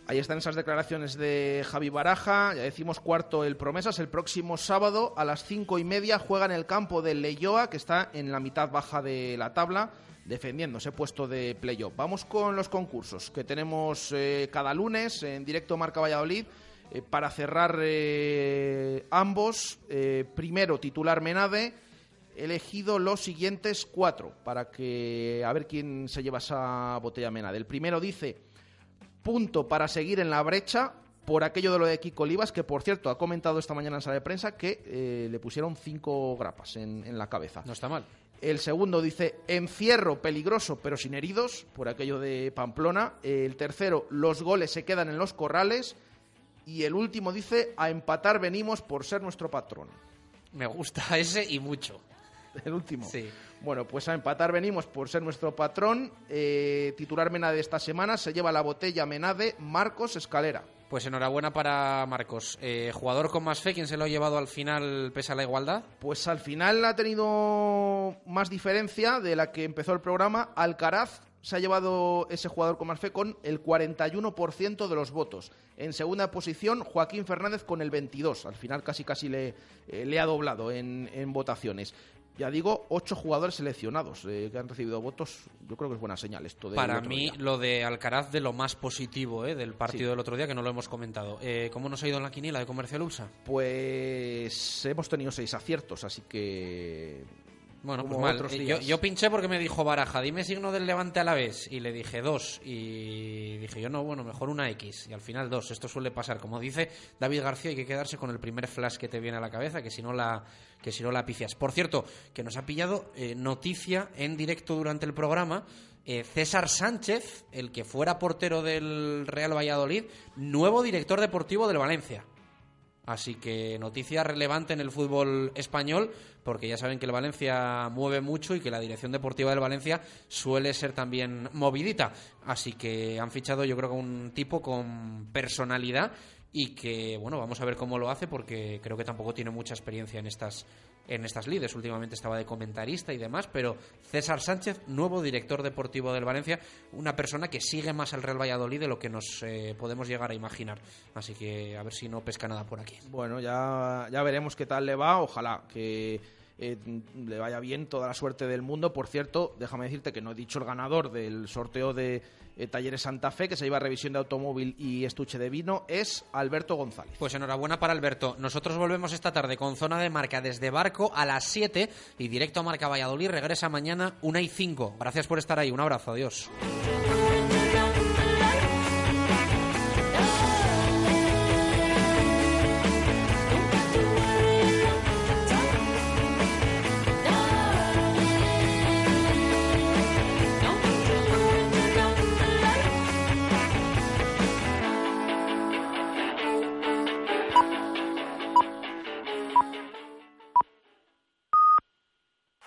Ahí están esas declaraciones de Javi Baraja. Ya decimos cuarto el Promesas. El próximo sábado a las cinco y media juega en el campo del Leyoa, que está en la mitad baja de la tabla, defendiendo ese puesto de playoff. Vamos con los concursos que tenemos eh, cada lunes en directo Marca Valladolid. Eh, para cerrar eh, ambos, primero titular Menade, elegido los siguientes cuatro para que a ver quién se lleva esa botella Menade. El primero dice punto para seguir en la brecha por aquello de lo de Kiko Olivas, que por cierto ha comentado esta mañana en sala de prensa que eh, le pusieron cinco grapas en, en la cabeza. No está mal. El segundo dice encierro peligroso pero sin heridos, por aquello de Pamplona. El tercero, los goles se quedan en los corrales. Y el último dice a empatar venimos por ser nuestro patrón. Me gusta [LAUGHS] ese y mucho. [LAUGHS] El último. Sí. Bueno, pues a empatar venimos por ser nuestro patrón. Eh, titular Menade esta semana se lleva la botella Menade Marcos Escalera. Pues enhorabuena para Marcos. Eh, jugador con más fe, ¿quién se lo ha llevado al final pese a la igualdad? Pues al final ha tenido más diferencia de la que empezó el programa. Alcaraz se ha llevado ese jugador con más fe con el 41% de los votos. En segunda posición, Joaquín Fernández con el 22%. Al final casi casi le, eh, le ha doblado en, en votaciones. Ya digo, ocho jugadores seleccionados eh, que han recibido votos. Yo creo que es buena señal esto. del Para mí, día. lo de Alcaraz de lo más positivo eh, del partido Sí. del otro día, que no lo hemos comentado. Eh, ¿Cómo nos ha ido en la quiniela de Comercial Ulsa? Pues hemos tenido seis aciertos, así que... Bueno, pues mal. Eh, yo pinché porque me dijo Baraja, dime signo del Levante a la vez. Y le dije dos. Y dije yo, no, bueno, mejor una X. Y al final dos. Esto suele pasar. Como dice David García, hay que quedarse con el primer flash que te viene a la cabeza, que si no la, que si no la picias. Por cierto, que nos ha pillado eh, noticia en directo durante el programa. eh, César Sánchez, el que fuera portero del Real Valladolid, nuevo director deportivo del Valencia. Así que noticia relevante en el fútbol español, porque ya saben que el Valencia mueve mucho y que la dirección deportiva del Valencia suele ser también movidita. Así que han fichado yo creo que un tipo con personalidad y que, bueno, vamos a ver cómo lo hace porque creo que tampoco tiene mucha experiencia en estas en estas lides. Últimamente estaba de comentarista y demás, pero César Sánchez, nuevo director deportivo del Valencia, una persona que sigue más al Real Valladolid de lo que nos eh, podemos llegar a imaginar. Así que a ver si no pesca nada por aquí. Bueno, ya, ya veremos qué tal le va. Ojalá que eh, le vaya bien toda la suerte del mundo. Por cierto, déjame decirte que no he dicho el ganador del sorteo de eh, Talleres Santa Fe, que se lleva revisión de automóvil y estuche de vino, es Alberto González. Pues enhorabuena para Alberto. Nosotros volvemos esta tarde con zona de marca desde Barco a las 7 y directo a Marca Valladolid. Regresa mañana 1 y 5. Gracias por estar ahí. Un abrazo. Adiós.